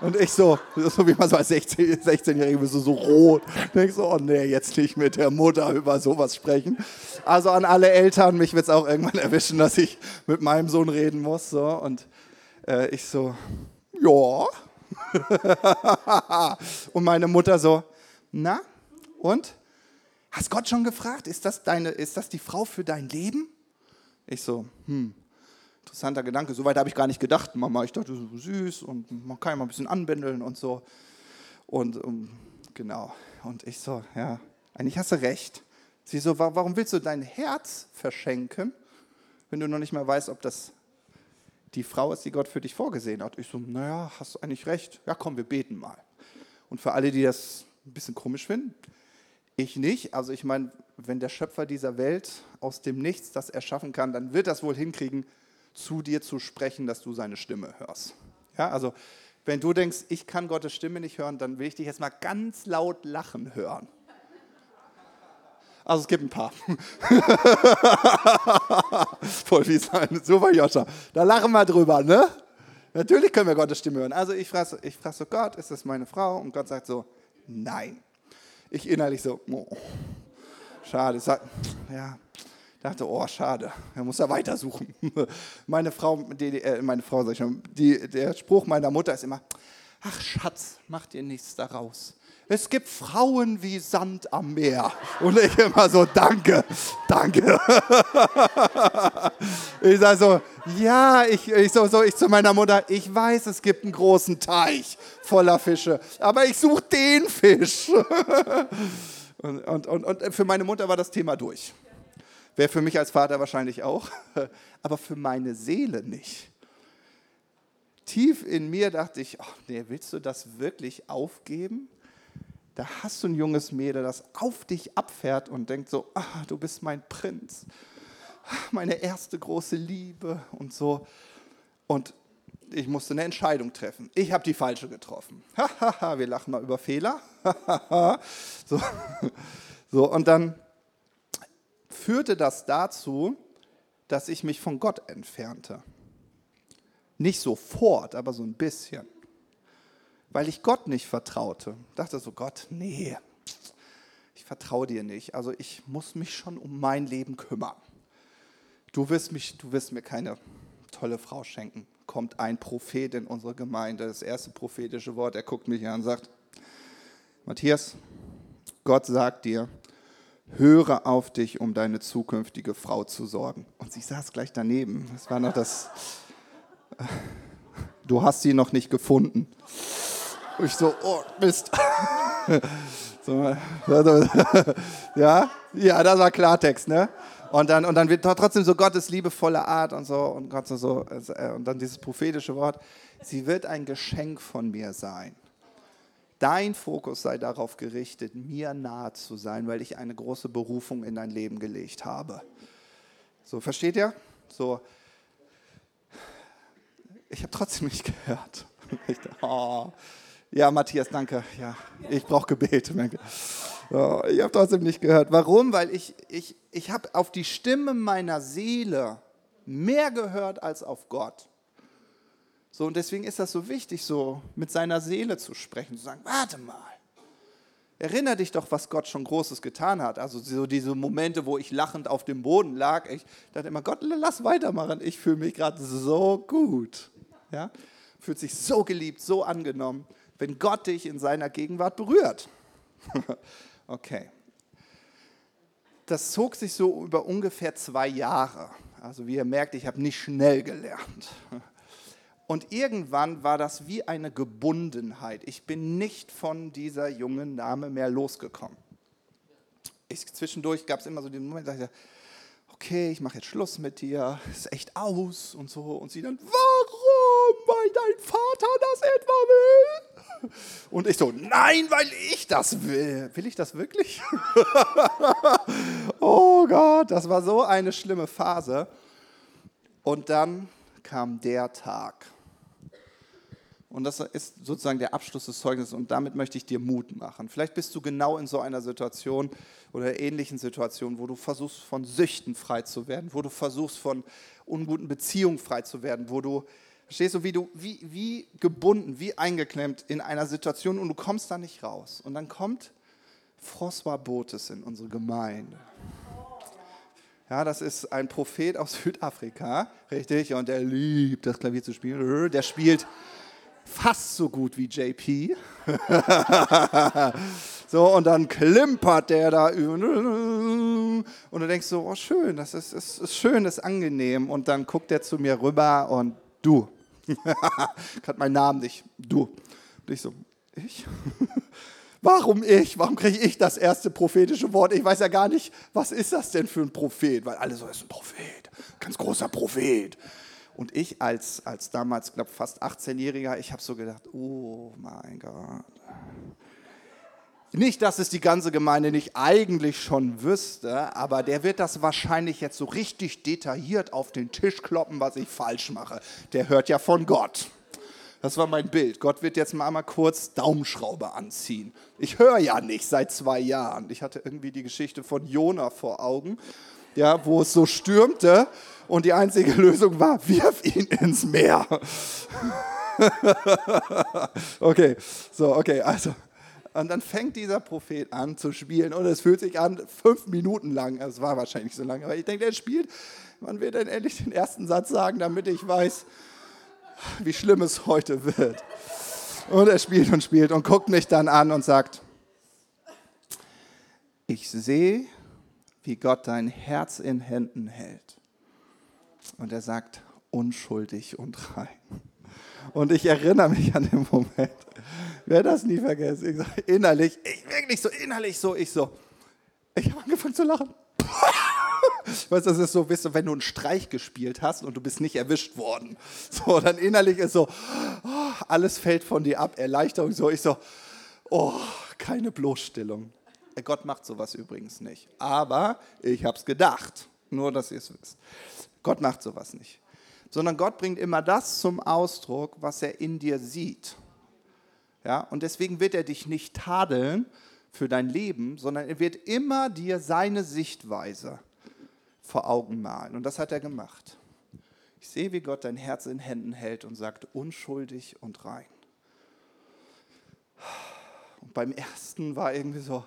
Und ich so, so wie man so als 16- 16-Jähriger bist, du so rot. Denkst so, oh nee, jetzt nicht mit der Mutter über sowas sprechen. Also an alle Eltern, mich wird es auch irgendwann erwischen, dass ich mit meinem Sohn reden muss. So. Und äh, ich so, ja. <laughs> und meine Mutter so, na, und? Hast Gott schon gefragt, ist das, deine, ist das die Frau für dein Leben? Ich so, hm, interessanter Gedanke. Soweit habe ich gar nicht gedacht, Mama. Ich dachte, so süß und man kann ja mal ein bisschen anbändeln und so. Und um, genau. Und ich so, ja, eigentlich hast du recht. Sie so, warum willst du dein Herz verschenken, wenn du noch nicht mal weißt, ob das die Frau ist, die Gott für dich vorgesehen hat? Ich so, naja, hast du eigentlich recht. Ja, komm, wir beten mal. Und für alle, die das ein bisschen komisch finden, ich nicht. Also ich meine, wenn der Schöpfer dieser Welt aus dem Nichts das erschaffen kann, dann wird das wohl hinkriegen, zu dir zu sprechen, dass du seine Stimme hörst. Ja, also wenn du denkst, ich kann Gottes Stimme nicht hören, dann will ich dich jetzt mal ganz laut lachen hören. Also es gibt ein paar. <laughs> Voll wie sein. Super, Joscha. Da lachen wir drüber, ne? Natürlich können wir Gottes Stimme hören. Also ich frage ich frag so, Gott, ist das meine Frau? Und Gott sagt so, nein. Ich innerlich so, oh, schade. Ich sag, ja, dachte, oh, schade, er muss ja weitersuchen. <laughs> Meine Frau, die, äh, meine Frau, sag ich schon, die, der Spruch meiner Mutter ist immer, ach Schatz, mach dir nichts daraus. Es gibt Frauen wie Sand am Meer. Und ich immer so, danke, danke. <laughs> Ich sage so, ja, ich, ich, so, so, ich zu meiner Mutter, ich weiß, es gibt einen großen Teich voller Fische, aber ich suche den Fisch. <laughs> Und, und, und, und für meine Mutter war das Thema durch. Wäre für mich als Vater wahrscheinlich auch, <laughs> aber für meine Seele nicht. Tief in mir dachte ich, ach nee, willst du das wirklich aufgeben? Da hast du ein junges Mädel, das auf dich abfährt und denkt so, ah, du bist mein Prinz, meine erste große Liebe und so. Und ich musste eine Entscheidung treffen. Ich habe die falsche getroffen. <laughs> wir lachen mal über Fehler. <laughs> so. so, und dann führte das dazu, dass ich mich von Gott entfernte. Nicht sofort, aber so ein bisschen. Weil ich Gott nicht vertraute. Dachte so, Gott, nee, ich vertraue dir nicht. Also ich muss mich schon um mein Leben kümmern. Du wirst, mich, du wirst mir keine tolle Frau schenken. Kommt ein Prophet in unsere Gemeinde, das erste prophetische Wort, er guckt mich an und sagt, Matthias, Gott sagt dir, höre auf dich, um deine zukünftige Frau zu sorgen. Und sie saß gleich daneben. Das war noch das, du hast sie noch nicht gefunden. Und ich so, oh Mist. <laughs> so, <laughs> ja, ja, das war Klartext, ne? Und dann, und dann wird trotzdem so Gottes liebevolle Art und so und Gott so, so äh, und dann dieses prophetische Wort. Sie wird ein Geschenk von mir sein. Dein Fokus sei darauf gerichtet, mir nahe zu sein, weil ich eine große Berufung in dein Leben gelegt habe. So, versteht ihr? So, ich habe trotzdem nicht gehört. <laughs> Oh, ja, Matthias, danke. Ja, ich brauche Gebet. Oh, ich habe trotzdem nicht gehört. Warum? Weil ich, ich, ich habe auf die Stimme meiner Seele mehr gehört als auf Gott. So, und deswegen ist das so wichtig, so mit seiner Seele zu sprechen, zu sagen, warte mal, erinnere dich doch, was Gott schon Großes getan hat. Also so diese Momente, wo ich lachend auf dem Boden lag, ich dachte immer, Gott, lass weitermachen, ich fühle mich gerade so gut. Ja? Fühlt sich so geliebt, so angenommen, wenn Gott dich in seiner Gegenwart berührt. <laughs> okay. Das zog sich so über ungefähr zwei Jahre. Also wie ihr merkt, ich habe nicht schnell gelernt. Und irgendwann war das wie eine Gebundenheit. Ich bin nicht von dieser jungen Dame mehr losgekommen. Ich, zwischendurch gab es immer so den Moment, da ich okay, ich mache jetzt Schluss mit dir, ist echt aus und so. Und sie dann, warum? Weil dein Vater das etwa will? Und ich so, nein, weil ich das will. Will ich das wirklich? <laughs> oh Gott, das war so eine schlimme Phase. Und dann kam der Tag. Und das ist sozusagen der Abschluss des Zeugnisses und damit möchte ich dir Mut machen. Vielleicht bist du genau in so einer Situation oder ähnlichen Situation, wo du versuchst, von Süchten frei zu werden, wo du versuchst, von unguten Beziehungen frei zu werden, wo du Verstehst du, wie du, wie, wie gebunden, wie eingeklemmt in einer Situation und du kommst da nicht raus. Und dann kommt François Botes in unsere Gemeinde. Ja, das ist ein Prophet aus Südafrika, richtig, und der liebt das Klavier zu spielen. Der spielt fast so gut wie JP. <laughs> so, und dann klimpert der da und du denkst so, oh schön, das ist, ist, ist schön, das ist angenehm. Und dann guckt er zu mir rüber und du, <laughs> hat meinen Namen nicht, du. Und ich so, ich? <laughs> Warum ich? Warum kriege ich das erste prophetische Wort? Ich weiß ja gar nicht, was ist das denn für ein Prophet? Weil alle so, ist ein Prophet, ganz großer Prophet. Und ich als, als damals, glaube fast 18-Jähriger, ich habe so gedacht, oh mein Gott. Nicht, dass es die ganze Gemeinde nicht eigentlich schon wüsste, aber der wird das wahrscheinlich jetzt so richtig detailliert auf den Tisch kloppen, was ich falsch mache. Der hört ja von Gott. Das war mein Bild. Gott wird jetzt mal einmal kurz Daumenschraube anziehen. Ich höre ja nicht seit zwei Jahren. Ich hatte irgendwie die Geschichte von Jona vor Augen, ja, wo es so stürmte und die einzige Lösung war, wirf ihn ins Meer. <laughs> okay, so, okay, also. Und dann fängt dieser Prophet an zu spielen und es fühlt sich an, fünf Minuten lang, es war wahrscheinlich so lange, aber ich denke, er spielt, wann wird denn endlich den ersten Satz sagen, damit ich weiß, wie schlimm es heute wird. Und er spielt und spielt und guckt mich dann an und sagt, ich sehe, wie Gott dein Herz in Händen hält. Und er sagt, unschuldig und rein. Und ich erinnere mich an den Moment, werde das nie vergessen. Ich sage innerlich, ich wirklich so, innerlich so, ich so, ich habe angefangen zu lachen. <laughs> Weißt du, das ist so, weißt du, wenn du einen Streich gespielt hast und du bist nicht erwischt worden. So, dann innerlich ist so, oh, alles fällt von dir ab, Erleichterung, so. Ich so, oh, keine Bloßstellung. Gott macht sowas übrigens nicht. Aber ich habe es gedacht. Nur, dass ihr es wisst. Gott macht sowas nicht. Sondern Gott bringt immer das zum Ausdruck, was er in dir sieht. Ja, und deswegen wird er dich nicht tadeln für dein Leben, sondern er wird immer dir seine Sichtweise vor Augen malen. Und das hat er gemacht. Ich sehe, wie Gott dein Herz in Händen hält und sagt, unschuldig und rein. Und beim ersten war irgendwie so,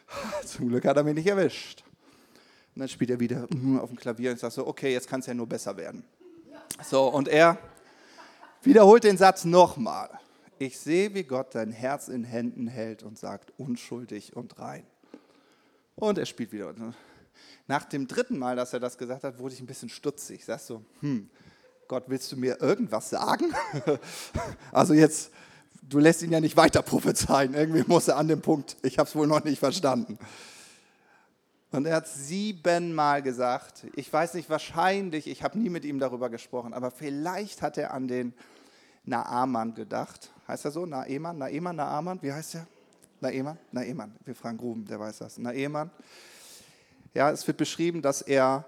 <laughs> zum Glück hat er mich nicht erwischt. Und dann spielt er wieder auf dem Klavier und sagt so, okay, jetzt kann es ja nur besser werden. So, und er wiederholt den Satz nochmal. Ich sehe, wie Gott dein Herz in Händen hält und sagt, unschuldig und rein. Und er spielt wieder. Nach dem dritten Mal, dass er das gesagt hat, wurde ich ein bisschen stutzig. Ich sag so, hm, Gott, willst du mir irgendwas sagen? <laughs> also jetzt, du lässt ihn ja nicht weiter prophezeien. Irgendwie muss er an dem Punkt, ich habe es wohl noch nicht verstanden. Und er hat siebenmal gesagt, ich weiß nicht, wahrscheinlich, ich habe nie mit ihm darüber gesprochen, aber vielleicht hat er an den Naaman gedacht. Heißt er so? Naeman? Naeman? Naaman? Wie heißt er? Naeman? Naeman. Wir fragen Ruben, der weiß das. Naeman. Ja, es wird beschrieben, dass er,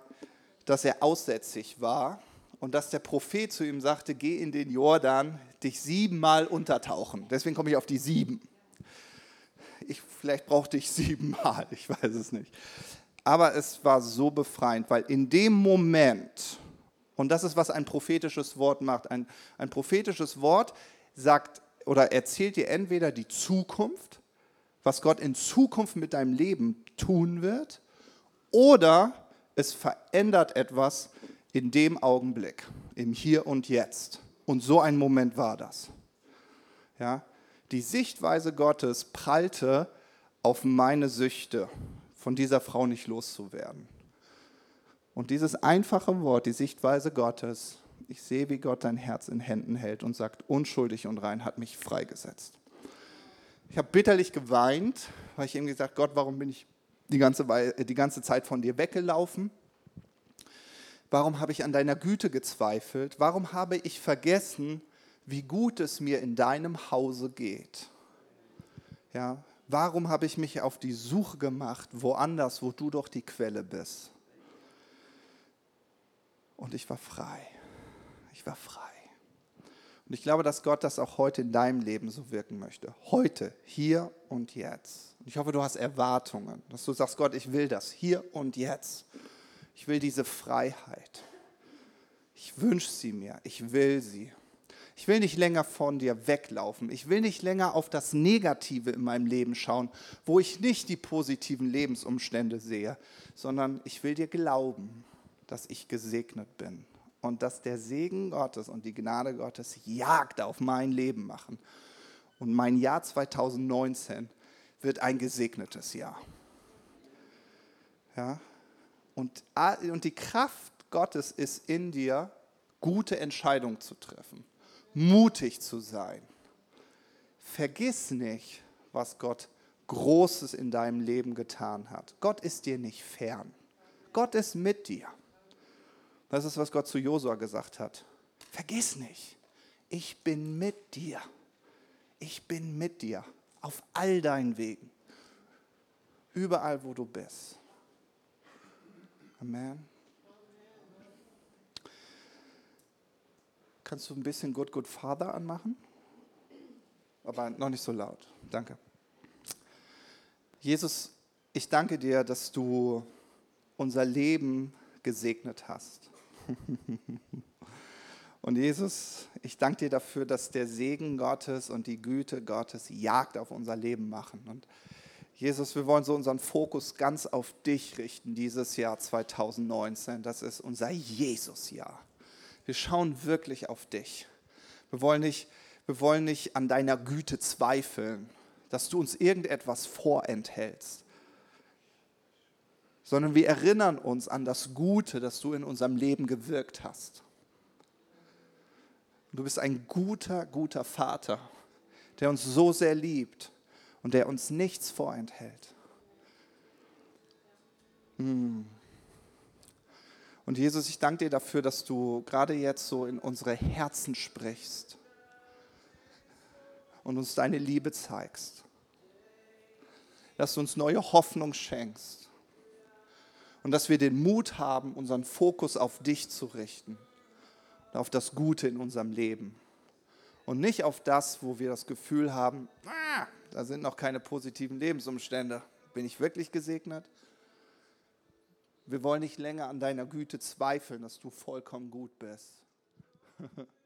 dass er aussätzig war und dass der Prophet zu ihm sagte, geh in den Jordan, dich siebenmal untertauchen. Deswegen komme ich auf die sieben. Ich, vielleicht brauchte ich <laughs> siebenmal, ich weiß es nicht. Aber es war so befreiend, weil in dem Moment, und das ist, was ein prophetisches Wort macht, ein, ein prophetisches Wort sagt oder erzählt dir entweder die Zukunft, was Gott in Zukunft mit deinem Leben tun wird, oder es verändert etwas in dem Augenblick, im Hier und Jetzt. Und so ein Moment war das. Ja? Die Sichtweise Gottes prallte auf meine Süchte, von dieser Frau nicht loszuwerden. Und dieses einfache Wort, die Sichtweise Gottes, ich sehe, wie Gott dein Herz in Händen hält und sagt, unschuldig und rein, hat mich freigesetzt. Ich habe bitterlich geweint, weil ich ihm gesagt Gott, warum bin ich die ganze, äh, die ganze Zeit von dir weggelaufen? Warum habe ich an deiner Güte gezweifelt? Warum habe ich vergessen, wie gut es mir in deinem Hause geht? Ja, warum habe ich mich auf die Suche gemacht, woanders, wo du doch die Quelle bist? Und ich war frei. Ich war frei. Und ich glaube, dass Gott das auch heute in deinem Leben so wirken möchte. Heute, hier und jetzt. Und ich hoffe, du hast Erwartungen, dass du sagst, Gott, ich will das hier und jetzt. Ich will diese Freiheit. Ich wünsche sie mir. Ich will sie. Ich will nicht länger von dir weglaufen. Ich will nicht länger auf das Negative in meinem Leben schauen, wo ich nicht die positiven Lebensumstände sehe, sondern ich will dir glauben, dass ich gesegnet bin und dass der Segen Gottes und die Gnade Gottes Jagd auf mein Leben machen. Und mein Jahr 2019 wird ein gesegnetes Jahr. Ja? Und, und die Kraft Gottes ist in dir, gute Entscheidungen zu treffen mutig zu sein. Vergiss nicht, was Gott Großes in deinem Leben getan hat. Gott ist dir nicht fern. Gott ist mit dir. Das ist, was Gott zu Josua gesagt hat. Vergiss nicht, ich bin mit dir. Ich bin mit dir auf all deinen Wegen. Überall, wo du bist. Amen. Kannst du ein bisschen Good Good Father anmachen? Aber noch nicht so laut. Danke. Jesus, ich danke dir, dass du unser Leben gesegnet hast. <laughs> Und Jesus, ich danke dir dafür, dass der Segen Gottes und die Güte Gottes Jagd auf unser Leben machen. Und Jesus, wir wollen so unseren Fokus ganz auf dich richten dieses Jahr 2019. Das ist unser Jesus-Jahr. Wir schauen wirklich auf dich. Wir wollen nicht, wir wollen nicht an deiner Güte zweifeln, dass du uns irgendetwas vorenthältst, sondern wir erinnern uns an das Gute, das du in unserem Leben gewirkt hast. Du bist ein guter, guter Vater, der uns so sehr liebt und der uns nichts vorenthält. Hm. Und Jesus, ich danke dir dafür, dass du gerade jetzt so in unsere Herzen sprichst und uns deine Liebe zeigst. Dass du uns neue Hoffnung schenkst und dass wir den Mut haben, unseren Fokus auf dich zu richten und auf das Gute in unserem Leben. Und nicht auf das, wo wir das Gefühl haben, ah, da sind noch keine positiven Lebensumstände. Bin ich wirklich gesegnet? Wir wollen nicht länger an deiner Güte zweifeln, dass du vollkommen gut bist. <laughs>